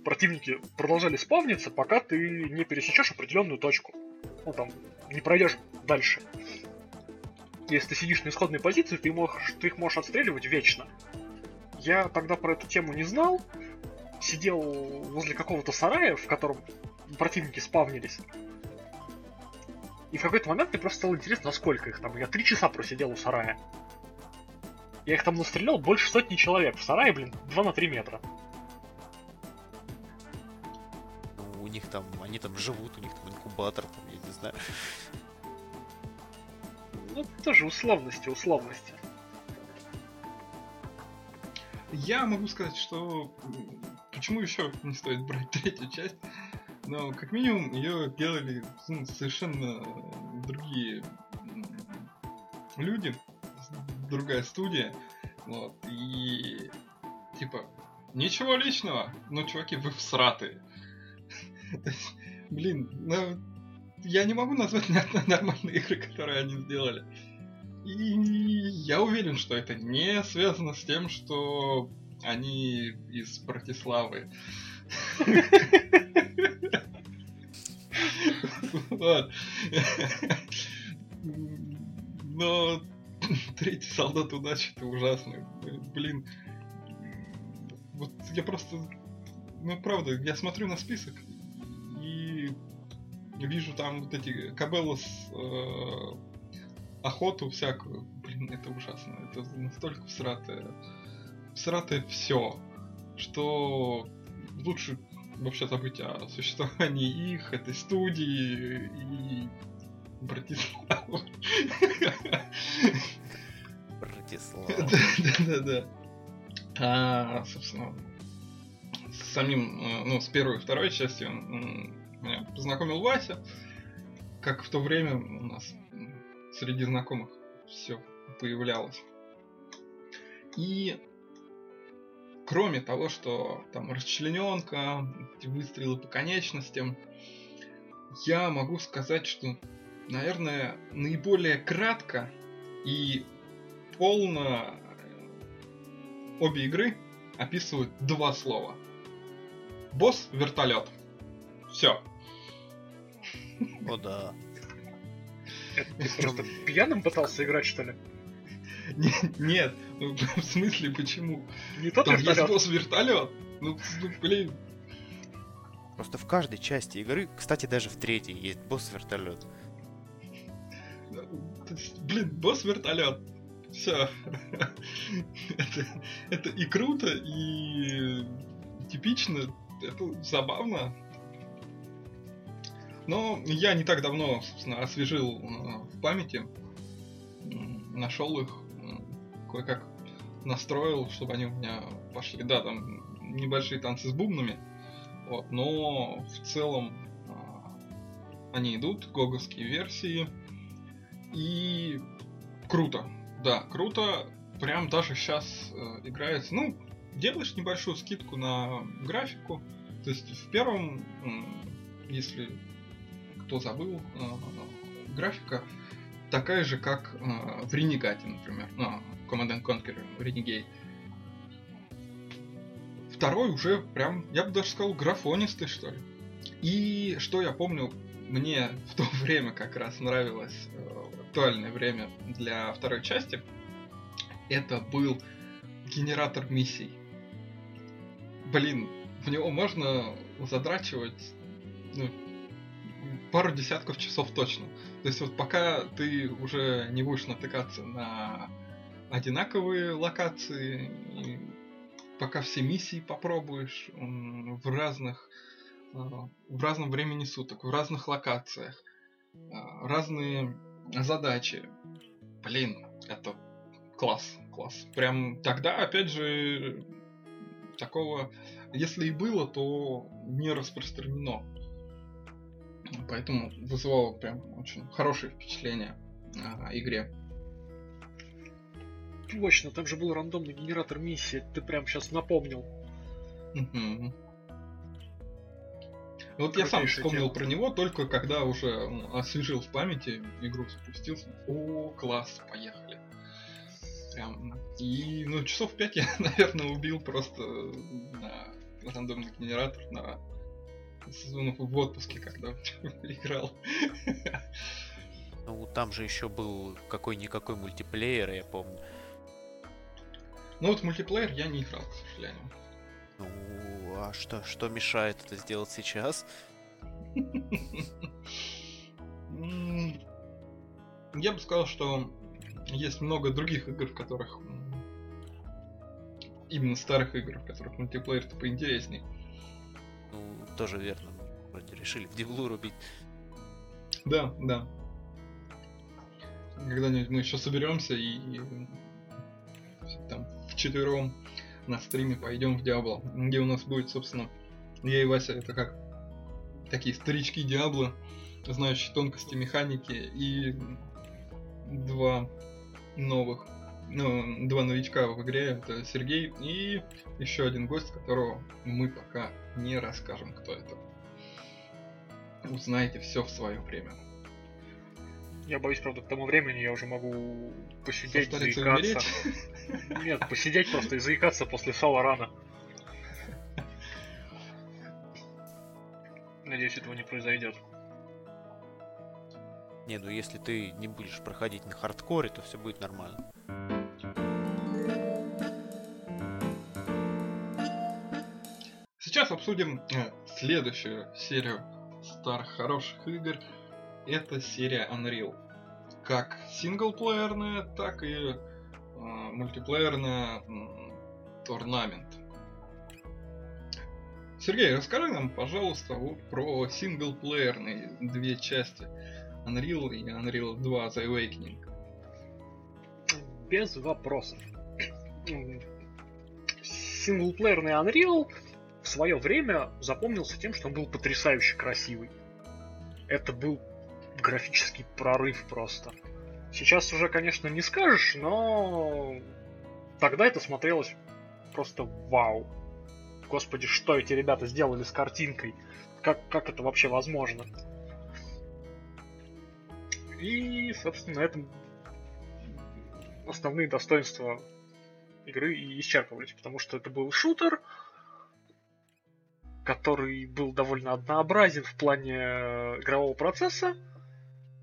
противники продолжали спавниться, пока ты не пересечешь определенную точку. Ну, там, не пройдешь дальше. Если ты сидишь на исходной позиции, ты, можешь, ты их можешь отстреливать вечно. Я тогда про эту тему не знал. Сидел возле какого-то сарая, в котором противники спавнились. И в какой-то момент мне просто стало интересно, насколько их там. Я три часа просидел у сарая. Я их там настрелял больше сотни человек. В сарае, блин, 2 на 3 метра. Них там, они там живут, у них там инкубатор, там, я не знаю. Ну, тоже условности, условности. Я могу сказать, что почему еще не стоит брать третью часть, но как минимум ее делали ну, совершенно другие люди, другая студия, вот, и типа ничего личного, но чуваки, вы всратые. Блин, ну я не могу назвать ни одной нормальной игры, которую они сделали. И я уверен, что это не связано с тем, что они из Братиславы. Но третий солдат удачи это ужасно. Блин. Вот я просто... Ну, правда, я смотрю на список вижу там вот эти Кабелос э, охоту всякую. Блин, это ужасно. Это настолько всратое. Всратое все, что лучше вообще забыть о существовании их, этой студии и Братислава. Братислава. Да-да-да. А, собственно, с самим, э, ну, с первой и второй частью меня познакомил Вася. Как в то время у нас среди знакомых все появлялось. И кроме того, что там расчлененка, выстрелы по конечностям, я могу сказать, что, наверное, наиболее кратко и полно обе игры описывают два слова. Босс вертолет. Все. О да. Это ты просто пьяным пытался играть, что ли? Нет, ну, в смысле, почему? Не тот Там есть вертолет? босс вертолет. Ну, ну, блин, Просто в каждой части игры, кстати, даже в третьей, есть босс-вертолет. То есть, Блин, босс вертолет. Все. это, это и круто, и типично, это забавно. Но я не так давно, собственно, освежил э, в памяти, нашел их, м, кое-как настроил, чтобы они у меня пошли. Да, там небольшие танцы с бубнами, вот, но в целом а, они идут, гоговские версии. И круто. Да, круто. Прям даже сейчас э, играется. Ну, делаешь небольшую скидку на графику. То есть в первом, если кто забыл, э, графика такая же, как э, в Ренегате, например. Ну, Command and Conquer Renegade. Второй уже прям, я бы даже сказал, графонистый, что ли. И что я помню, мне в то время как раз нравилось э, актуальное время для второй части, это был генератор миссий. Блин, в него можно задрачивать ну, пару десятков часов точно. То есть вот пока ты уже не будешь натыкаться на одинаковые локации, пока все миссии попробуешь в разных э, в разном времени суток, в разных локациях, э, разные задачи. Блин, это класс, класс. Прям тогда, опять же, такого, если и было, то не распространено. Поэтому вызывало прям очень хорошее впечатление о игре. Точно, там же был рандомный генератор миссии, ты прям сейчас напомнил. Мгм. Вот я сам вспомнил тема. про него только когда уже м, освежил в памяти, игру запустился. О, класс, поехали. Прям. И, ну, часов пять я, наверное, убил просто на рандомный генератор на ну, в отпуске, когда играл. Ну, там же еще был какой-никакой мультиплеер, я помню. Ну вот мультиплеер я не играл, к сожалению. Ну, а что, что мешает это сделать сейчас? Я бы сказал, что есть много других игр, в которых именно старых игр, в которых мультиплеер-то поинтересней. Тоже верно. Вроде решили в диблу рубить. Да, да. Когда-нибудь мы еще соберемся и, и там в четвером на стриме пойдем в Диабло, где у нас будет, собственно, я и Вася, это как такие старички Диабло, знающие тонкости механики, и два новых, ну, два новичка в игре, это Сергей и еще один гость, которого мы пока не расскажем, кто это. Узнаете все в свое время. Я боюсь, правда, к тому времени я уже могу посидеть, Состариться и заикаться. Нет, посидеть просто и заикаться после сала рано. Надеюсь, этого не произойдет. Не, ну если ты не будешь проходить на хардкоре, то все будет нормально. Сейчас обсудим э, следующую серию старых хороших игр. Это серия Unreal. Как синглплеерная, так и э, мультиплеерная м, Торнамент. Сергей, расскажи нам, пожалуйста, вот про синглплеерные две части. Unreal и Unreal 2 The Awakening. Без вопросов. Синглплеерный Unreal в свое время запомнился тем, что он был потрясающе красивый. Это был графический прорыв просто. Сейчас уже, конечно, не скажешь, но тогда это смотрелось просто вау. Господи, что эти ребята сделали с картинкой? Как, как это вообще возможно? И, собственно, на этом основные достоинства игры и исчерпывались, потому что это был шутер, который был довольно однообразен в плане э, игрового процесса.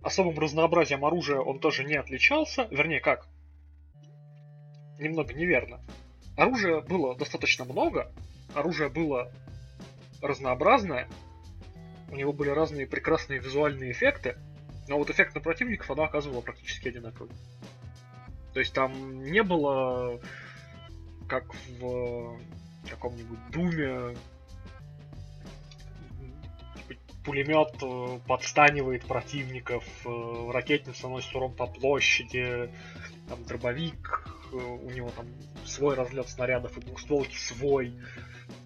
Особым разнообразием оружия он тоже не отличался. Вернее, как? Немного неверно. Оружия было достаточно много, оружие было разнообразное, у него были разные прекрасные визуальные эффекты, но вот эффект на противников оно оказывало практически одинаковый. То есть там не было, как в каком-нибудь Думе, пулемет э, подстанивает противников, э, ракетница носит урон по площади, там дробовик, э, у него там свой разлет снарядов и двухстволки свой,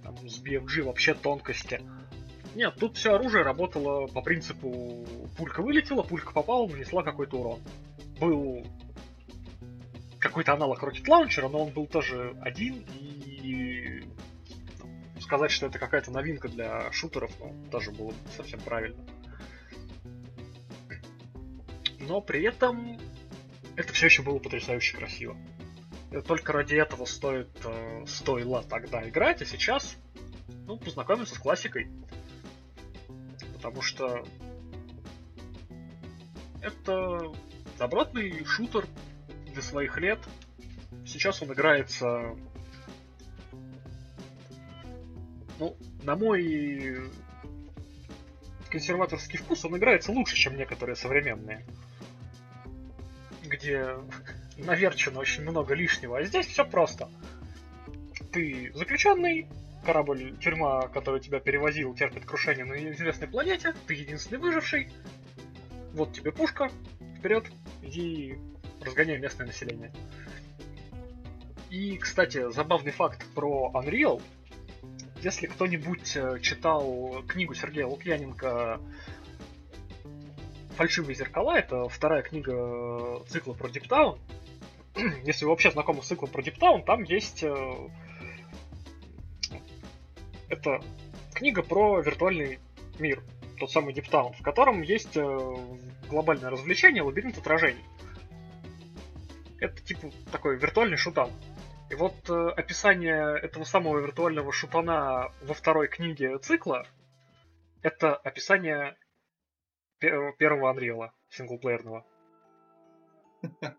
там с BFG вообще тонкости. Нет, тут все оружие работало по принципу пулька вылетела, пулька попала, нанесла какой-то урон. Был какой-то аналог Rocket Launcher, но он был тоже один, и сказать, что это какая-то новинка для шутеров, ну, тоже было бы совсем правильно. Но при этом это все еще было потрясающе красиво. И только ради этого стоит, э, стоило тогда играть, а сейчас ну, познакомиться с классикой. Потому что это добротный шутер для своих лет. Сейчас он играется, ну, на мой консерваторский вкус, он играется лучше, чем некоторые современные. Где наверчено очень много лишнего. А здесь все просто. Ты заключенный, корабль, тюрьма, который тебя перевозил, терпит крушение на неизвестной планете, ты единственный выживший. Вот тебе пушка, вперед, иди разгоняй местное население. И, кстати, забавный факт про Unreal. Если кто-нибудь э, читал книгу Сергея Лукьяненко «Фальшивые зеркала», это вторая книга цикла про Диптаун. Если вы вообще знакомы с циклом про Диптаун, там есть... э, Это книга про виртуальный мир, тот самый Диптаун, в котором есть э, глобальное развлечение лабиринт отражений. Это типа такой виртуальный шутан. И вот э, описание этого самого виртуального шутана во второй книге цикла это описание пе- первого Анриэла синглплеерного.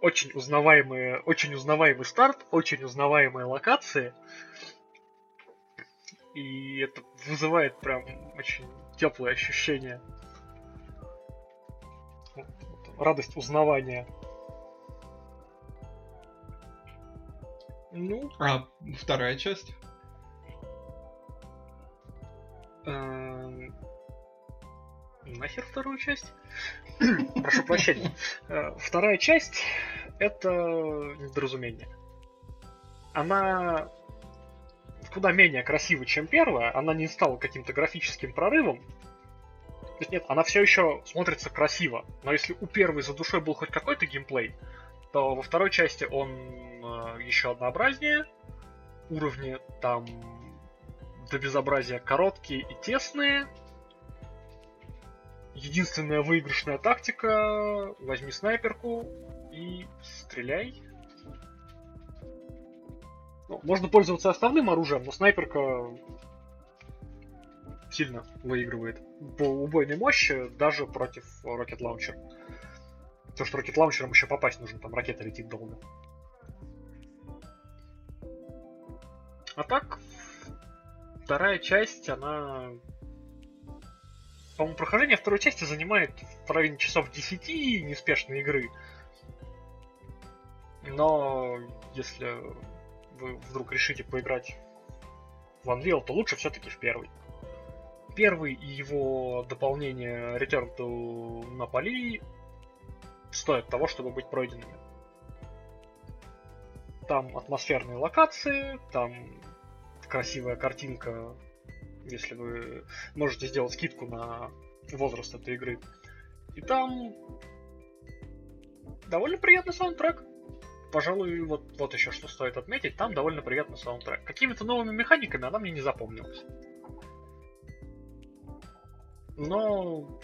Очень узнаваемые, очень узнаваемый старт, очень узнаваемые локации. И это вызывает прям очень теплые ощущения. Вот, вот, радость узнавания. Ну, А вторая часть? эм, нахер вторую часть? Прошу прощения. Э, Вторая часть это недоразумение. Она куда менее красива, чем первая. Она не стала каким-то графическим прорывом. То есть нет, она все еще смотрится красиво. Но если у первой за душой был хоть какой-то геймплей, то во второй части он э, еще однообразнее. Уровни там до безобразия короткие и тесные. единственная выигрышная тактика. Возьми снайперку и стреляй. Ну, можно пользоваться основным оружием, но снайперка сильно выигрывает по убойной мощи даже против Rocket Launcher. Потому что Rocket Launcher еще попасть нужно, там ракета летит долго. А так, вторая часть, она... По-моему, прохождение второй части занимает в районе часов 10 неспешной игры. Но если вы вдруг решите поиграть в Unreal, то лучше все-таки в первый. Первый и его дополнение Return to Napoli стоят того, чтобы быть пройденными. Там атмосферные локации, там красивая картинка, если вы можете сделать скидку на возраст этой игры. И там довольно приятный саундтрек. Пожалуй, вот, вот еще что стоит отметить, там довольно приятный саундтрек. Какими-то новыми механиками она мне не запомнилась. Но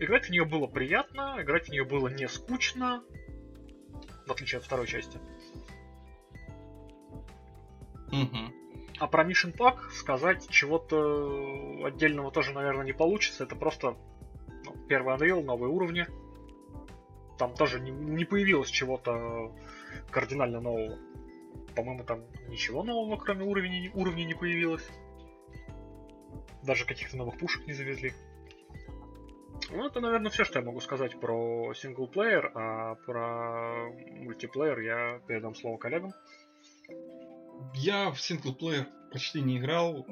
играть в нее было приятно, играть в нее было не скучно, в отличие от второй части. А про Mission Pack сказать чего-то отдельного тоже, наверное, не получится. Это просто ну, первый Unreal, новые уровни. Там тоже не, не появилось чего-то кардинально нового. По-моему, там ничего нового, кроме уровней, уровней не появилось. Даже каких-то новых пушек не завезли. Ну, это, наверное, все, что я могу сказать про синглплеер, а про мультиплеер я передам слово коллегам. Я в синглплеер почти не играл, э,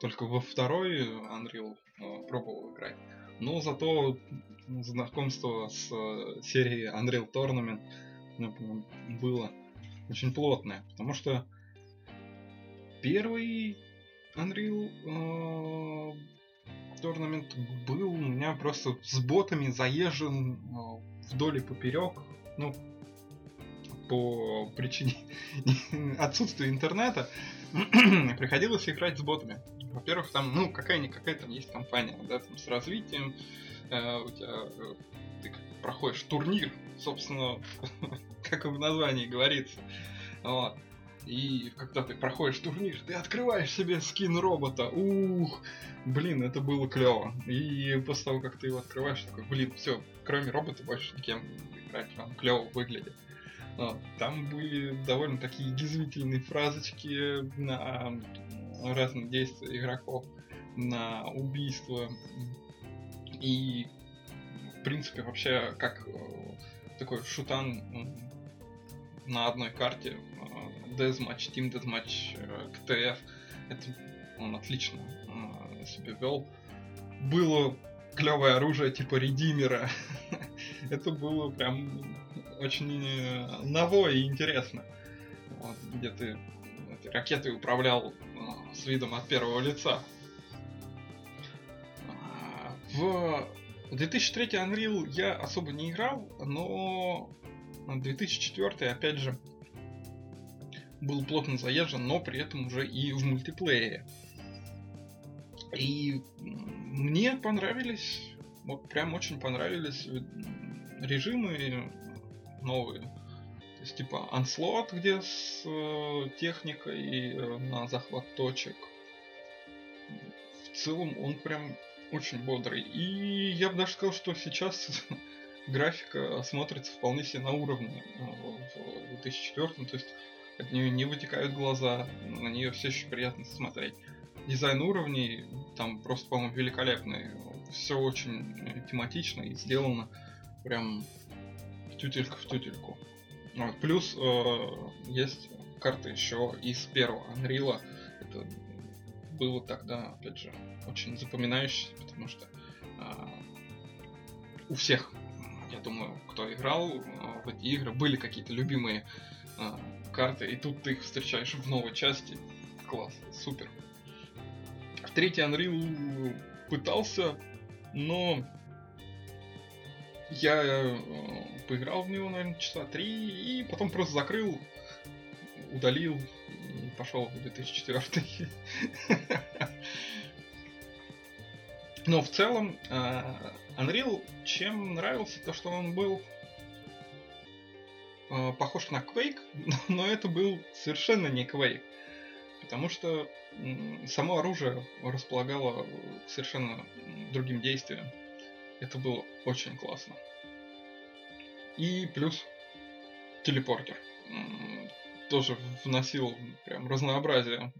только во второй Unreal э, пробовал играть. Но зато знакомство с э, серией Unreal Tournament ну, было очень плотное, потому что первый Unreal Tournament был у меня просто с ботами заезжен вдоль и поперек. Ну, по причине отсутствия интернета приходилось играть с ботами. Во-первых, там, ну, какая-никакая там есть компания, да, там с развитием, э, у тебя э, ты проходишь турнир, собственно, как в названии говорится. Вот. И когда ты проходишь турнир, ты открываешь себе скин робота. Ух, блин, это было клево. И после того, как ты его открываешь, такой, блин, все, кроме робота больше никем играть, он клево выглядит. Там были довольно такие язвительные фразочки на разные действия игроков, на убийство. И, в принципе, вообще, как э, такой шутан на одной карте Deathmatch, Team Deathmatch, КТФ, это он отлично себя вел. Было клевое оружие типа редимера. это было прям очень э, ново и интересно. Вот, где ты этой ракетой управлял э, с видом от первого лица. А, в 2003 Unreal я особо не играл, но 2004 опять же был плотно заезжен, но при этом уже и в мультиплеере. И мне понравились, вот прям очень понравились режимы новые. То есть типа Onslaught, где с э, техникой э, на захват точек. В целом он прям очень бодрый. И я бы даже сказал, что сейчас графика смотрится вполне себе на уровне э, в 2004. То есть от нее не вытекают глаза, на нее все еще приятно смотреть. Дизайн уровней там просто, по-моему, великолепный. Все очень тематично и сделано прям тютелька в тютельку. Вот. Плюс э, есть карты еще из первого Unreal. Это было тогда, опять же, очень запоминающееся, потому что э, у всех, я думаю, кто играл э, в эти игры, были какие-то любимые э, карты, и тут ты их встречаешь в новой части. Класс, супер. В третий Unreal пытался, но я э, поиграл в него, наверное, часа три, и потом просто закрыл, удалил и пошел в 2004. Но в целом э, Unreal чем нравился, то что он был э, похож на Quake, но это был совершенно не Quake. Потому что само оружие располагало совершенно другим действиям. Это было очень классно. И плюс телепортер. Тоже вносил прям разнообразие.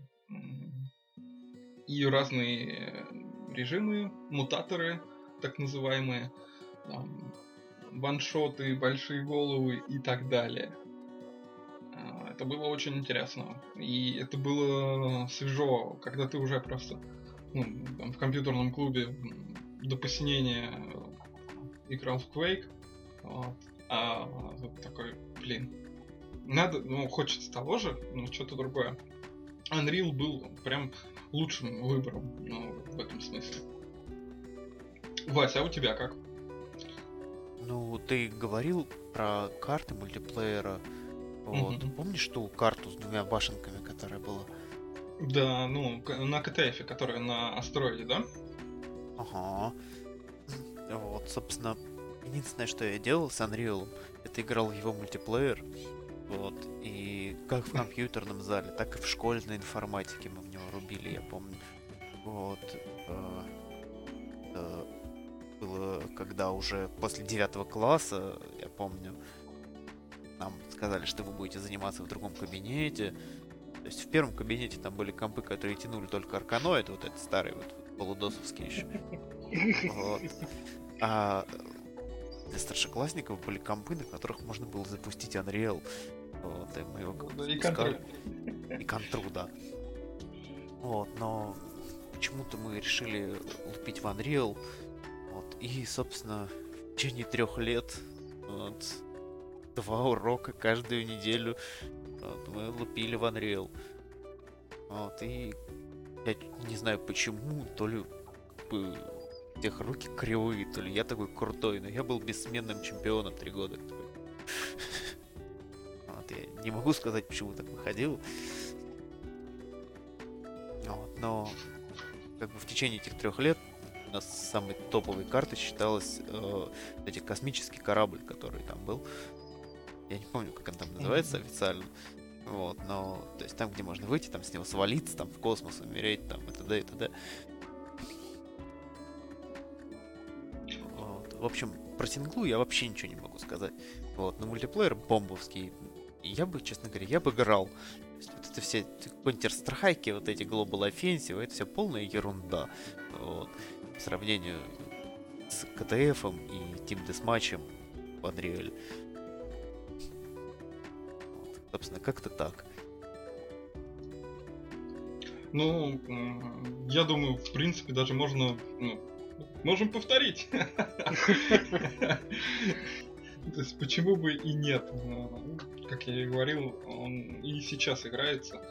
И разные э, режимы, мутаторы, так называемые, там, ваншоты, большие головы и так далее. А, Это было очень интересно. И это было свежо, когда ты уже просто ну, там, в компьютерном клубе до посинения э, играл в Quake. Вот. А тут такой, блин, надо, ну, хочется того же, но что-то другое. Unreal был прям лучшим выбором, ну, в этом смысле. Вася, а у тебя как? Ну, ты говорил про карты мультиплеера. Вот. Мгм. Помнишь ту карту с двумя башенками, которая была? Да, ну, на КТФ, которая на астероиде, да? Ага. Вот, собственно, единственное, что я делал с Unreal, это играл в его мультиплеер. Вот. И как в компьютерном зале, так и в школьной информатике мы в него рубили, я помню. Вот. э, э, Было, когда уже после девятого класса, я помню, нам сказали, что вы будете заниматься в другом кабинете. То есть в первом кабинете там были компы, которые тянули только арканоид, вот этот старый вот полудосовский еще. Вот. А для старшеклассников были компы, на которых можно было запустить Unreal. Вот, и мы его бы И контру, да. Вот, но почему-то мы решили лупить в Unreal. Вот, и, собственно, в течение трех лет вот, два урока каждую неделю вот, мы лупили в Unreal. Вот, и я не знаю почему, то ли бы, тех руки кривые, то ли я такой крутой, но я был бессменным чемпионом три года. Вот, я не могу сказать, почему так выходил. Вот, но как бы в течение этих трех лет у нас самой топовой картой считалась э, эти космический корабль, который там был. Я не помню, как он там называется официально. Вот, но, то есть там, где можно выйти, там с него свалиться, там в космос умереть, там и т.д. и т.д. В общем, про синглу я вообще ничего не могу сказать. Вот, но мультиплеер бомбовский. Я бы, честно говоря, я бы играл. Вот это все Counter-Strike, вот эти Global Offensive, это все полная ерунда. Вот. По сравнению с КТФ и Team Deathmatch в Unreal. Вот. Собственно, как-то так. Ну, я думаю, в принципе, даже можно, ну, можем повторить. То есть, почему бы и нет? Ну, Как я и говорил, он и сейчас играется.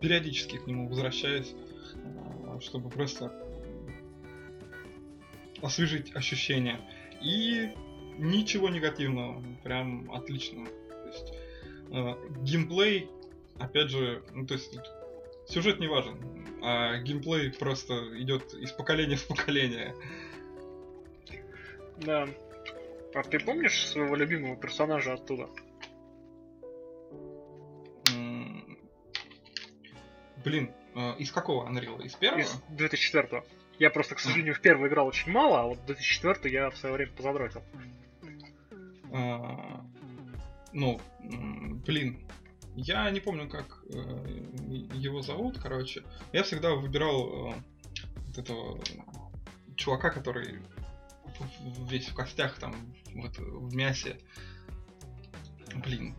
Периодически к нему возвращаюсь, а, чтобы просто освежить ощущения. И ничего негативного, прям отлично. То есть, э, геймплей, опять же, ну, то есть сюжет не важен, а геймплей просто идет из поколения в поколение. Да. А ты помнишь своего любимого персонажа оттуда? М, Блин, э, из какого Unreal? Из первого? Из 2004 Я просто, к сожалению, в первый играл очень мало, а вот 2004 я в свое время позадротил. А, Ну, блин, я не помню, как э, его зовут, короче. Я всегда выбирал э, вот этого чувака, который весь в костях, там, вот в мясе. Блин,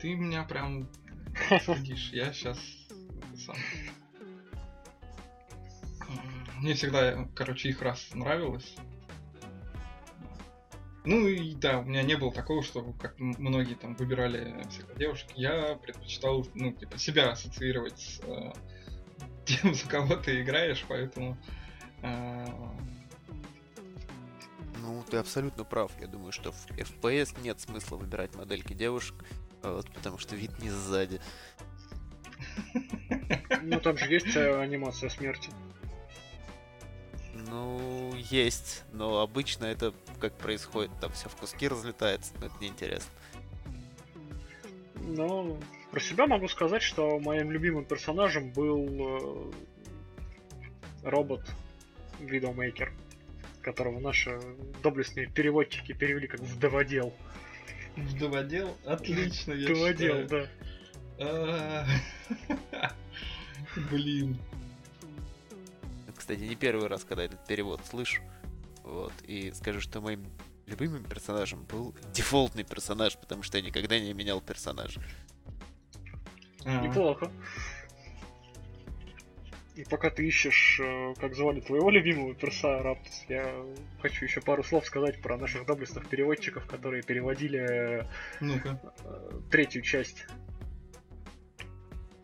ты меня прям следишь. Я сейчас сам. Мне всегда, короче, их раз нравилось. Ну и да, у меня не было такого, что как многие там выбирали всегда девушек. Я предпочитал, ну, типа, себя ассоциировать с э, тем, за кого ты играешь, поэтому э, Ну, ты абсолютно прав. Я думаю, что в FPS нет смысла выбирать модельки девушек, вот, потому что вид не сзади. Ну там же есть э, анимация смерти. Ну, есть, но обычно это как происходит, там все в куски разлетается, но это неинтересно. Ну, про себя могу сказать, что моим любимым персонажем был э, робот Видоумейкер, которого наши доблестные переводчики перевели как вдоводел. Вдоводел? Отлично, я Вдоводел, считаю. да. А, Блин. Кстати, не первый раз, когда этот перевод слышу. Вот. И скажу, что моим любимым персонажем был дефолтный персонаж, потому что я никогда не менял персонажа. А, Неплохо. И пока ты ищешь, э, как звали твоего любимого перса Раптус, я хочу еще пару слов сказать про наших доблестных переводчиков, которые переводили э, третью часть.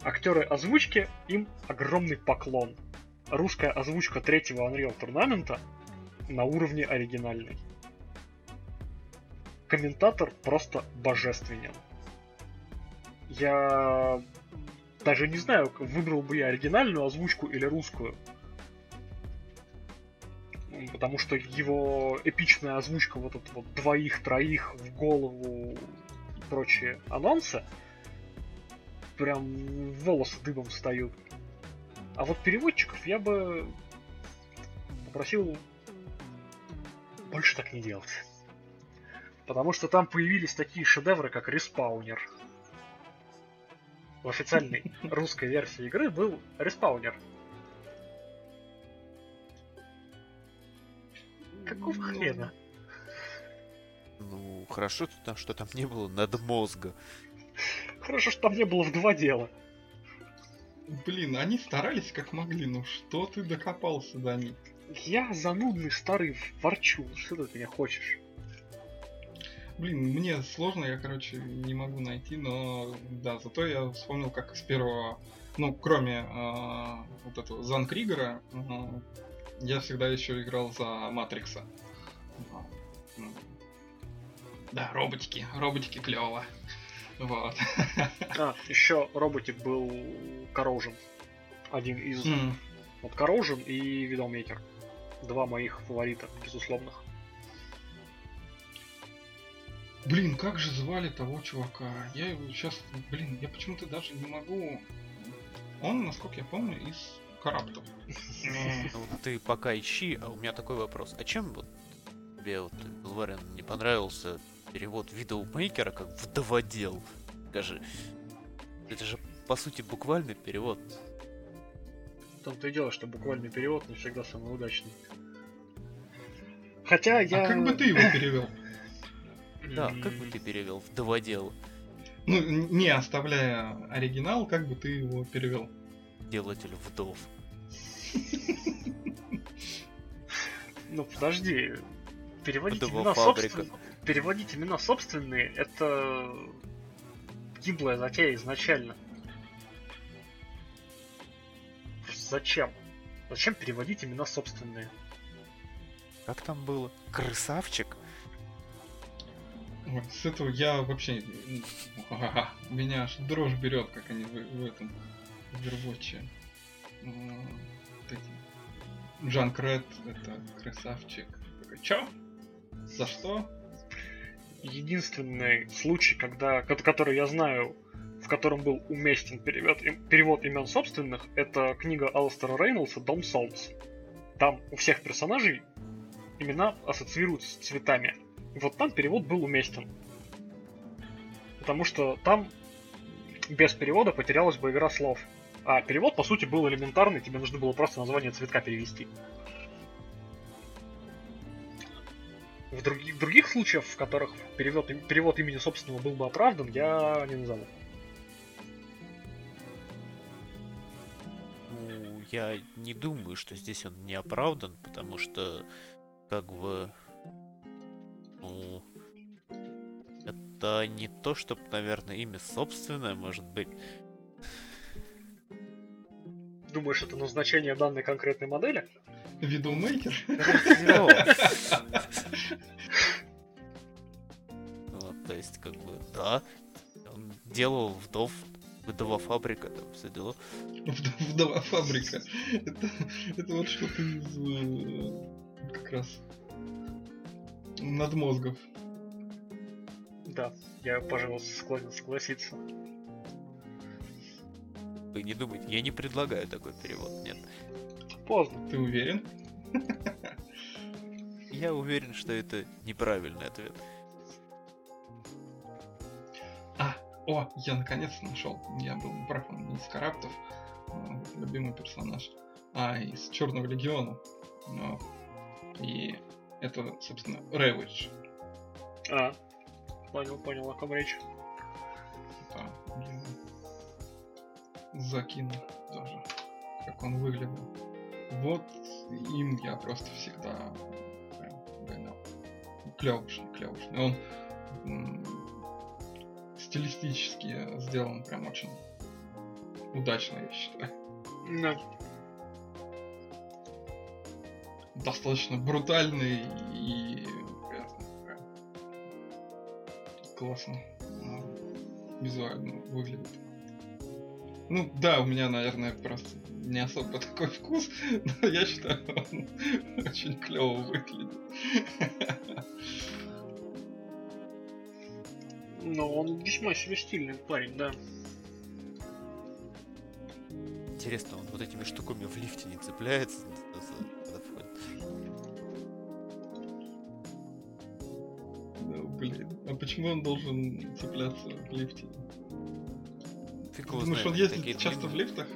Актеры озвучки, им огромный поклон. Русская озвучка третьего Unreal Tournament на уровне оригинальной. Комментатор просто божественен. Я даже не знаю, выбрал бы я оригинальную озвучку или русскую. Потому что его эпичная озвучка вот это вот двоих-троих в голову и прочие анонсы прям волосы дыбом встают. А вот переводчиков я бы попросил больше так не делать. Потому что там появились такие шедевры, как Респаунер. В официальной русской версии игры был Респаунер. Какого хрена? Ну, хорошо, что там, что там не было надмозга. Хорошо, что там не было в два дела. Блин, они старались как могли, ну что ты докопался до них? Я занудный старый ворчу. Что ты от меня хочешь? Блин, мне сложно, я, короче, не могу найти, но да, зато я вспомнил, как с первого, ну, кроме а, вот этого Зан Кригера, а, я всегда еще играл за Матрикса. А, Да, роботики, роботики клево. Вот. А, еще роботик был Corrosion. Один из... М, Вот Corrosion и Widowmaker. Два моих фаворита, безусловных. Блин, как же звали того чувака? Я его сейчас, блин, я почему-то даже не могу... Он, насколько я помню, из Караптов. Ну, ты пока ищи, а у меня такой вопрос. А чем вот тебе, вот, Лварен, не понравился перевод видеомейкера как вдоводел? Скажи, это же, по сути, буквальный перевод. В том-то и дело, что буквальный перевод не всегда самый удачный. Хотя я... А как бы ты его перевел? Да, как бы ты перевел вдоводел? Ну, н- не оставляя оригинал, как бы ты его перевел? Делатель вдов. Ну подожди. Переводить имена собственные... Переводить имена собственные, это... Гиблая затея изначально. Просто зачем? Зачем переводить имена собственные? Как там было? Красавчик? Вот, с этого я вообще... Меня аж дрожь берет, как они в, в этом... В Overwatch. Джан Крет, это красавчик. Чё? За что? Единственный случай, когда, ко- который я знаю, в котором был уместен перевод, перевод имен собственных, это книга Алстера Рейнольдса «Дом Солнц». Там у всех персонажей имена ассоциируются с цветами. Вот там перевод был уместен. Потому что там без перевода потерялась бы игра слов. А перевод, по сути, был элементарный, тебе нужно было просто название цветка перевести. В других, других случаях, в которых перевод, перевод имени собственного был бы оправдан, я не назову. Ну, я не думаю, что здесь он не оправдан, потому что, как бы, ну, это не то, чтобы, наверное, имя собственное, может быть. Думаешь, это назначение данной конкретной модели? Видоумейкер? Вот, то есть, как бы, да, он делал вдов Вдова фабрика, там все дела. Вд- Вдова фабрика. Это, это вот что-то из э, как раз надмозгов. Да, я, пожалуй, склонен согласиться. Вы не думайте, я не предлагаю такой перевод, нет. Поздно. Ты уверен? Я уверен, что это неправильный ответ. А, о, я наконец-то нашел. Я был прав, он не из Караптов, любимый персонаж, а из Черного Легиона. Ну, И это, собственно, Рэвидж. А, понял, понял, о ком речь. Да, блин. Закинул тоже, как он выглядел. Вот им я просто всегда прям гонял. Клевушный, клевушный. Он м, стилистически сделан прям очень удачно, я считаю. Да. Достаточно брутальный и классно ну, визуально выглядит. Ну да, у меня, наверное, просто не особо такой вкус, но я считаю, он очень клево выглядит. Но он весьма себе стильный парень, да. Интересно, он вот этими штуками в лифте не цепляется, почему он должен цепляться в лифте? Ты его думаешь, знает, он ездит такие часто в длинные. лифтах?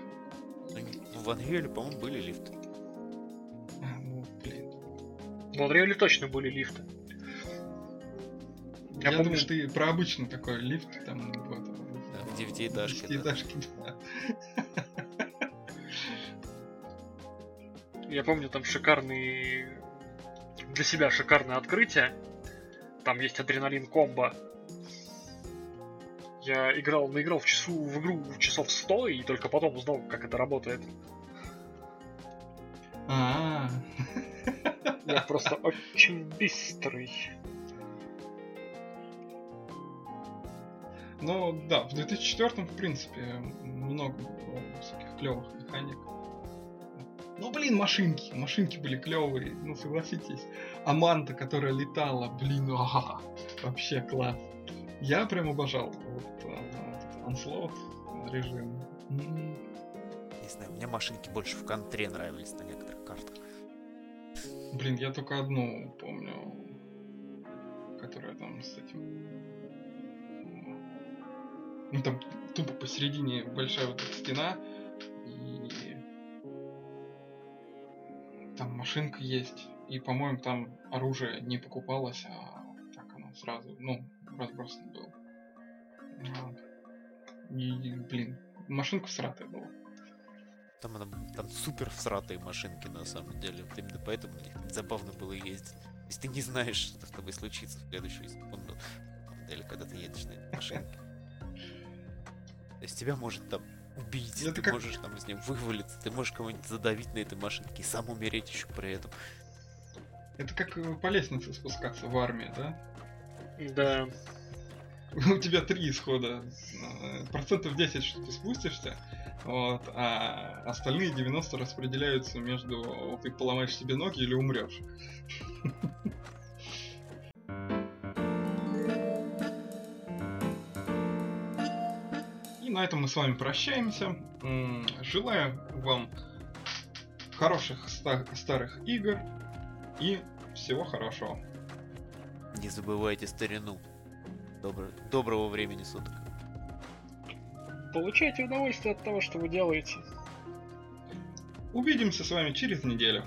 Ну, в Ангеле, по-моему, были лифты. А, ну, блин. В Unreal точно были лифты. Я, Я помню, думаю, ты про обычный такой лифт, там, в этом... Да, в девятиэтажке, да. девятиэтажке, да. Я помню там шикарный... Для себя шикарное открытие. Там есть адреналин комбо. Я играл, наиграл в часу в игру часов 100 и только потом узнал, как это работает. А, Я просто очень быстрый. Ну да, в 2004 в принципе много было всяких клевых механик. Ну блин, машинки, машинки были клевые, ну согласитесь. Аманта, которая летала, блин, ага, вообще класс. Я прям обожал вот а, этот Onslaught режим. Не знаю, мне машинки больше в контре нравились на некоторых картах. Блин, я только одну помню, которая там с этим... Ну там тупо посередине большая вот эта стена, и там машинка есть, и, по-моему, там оружие не покупалось, а так оно сразу, ну, разбросано было. И, блин, машинка всратая была. Там, она- там супер всратые машинки на самом деле. Вот именно поэтому забавно было ездить. Если ты не знаешь, что с тобой случится в следующую секунду, на самом деле, когда ты едешь на этой машинке. То есть тебя может там убить, Это ты можешь там из нее вывалиться, ты можешь кого-нибудь задавить на этой машинке и сам умереть еще при этом. Это как э, по лестнице спускаться в армии, да? Да. У тебя три исхода. Э, Процентов 10, что ты спустишься, вот, а остальные 90 распределяются между ты поломаешь себе ноги или умрешь. И на этом мы с вами прощаемся. Желаю вам хороших ста- старых игр и всего хорошего. Не забывайте старину. Добро- Доброго времени суток. Получайте удовольствие от того, что вы делаете. Увидимся с вами через неделю.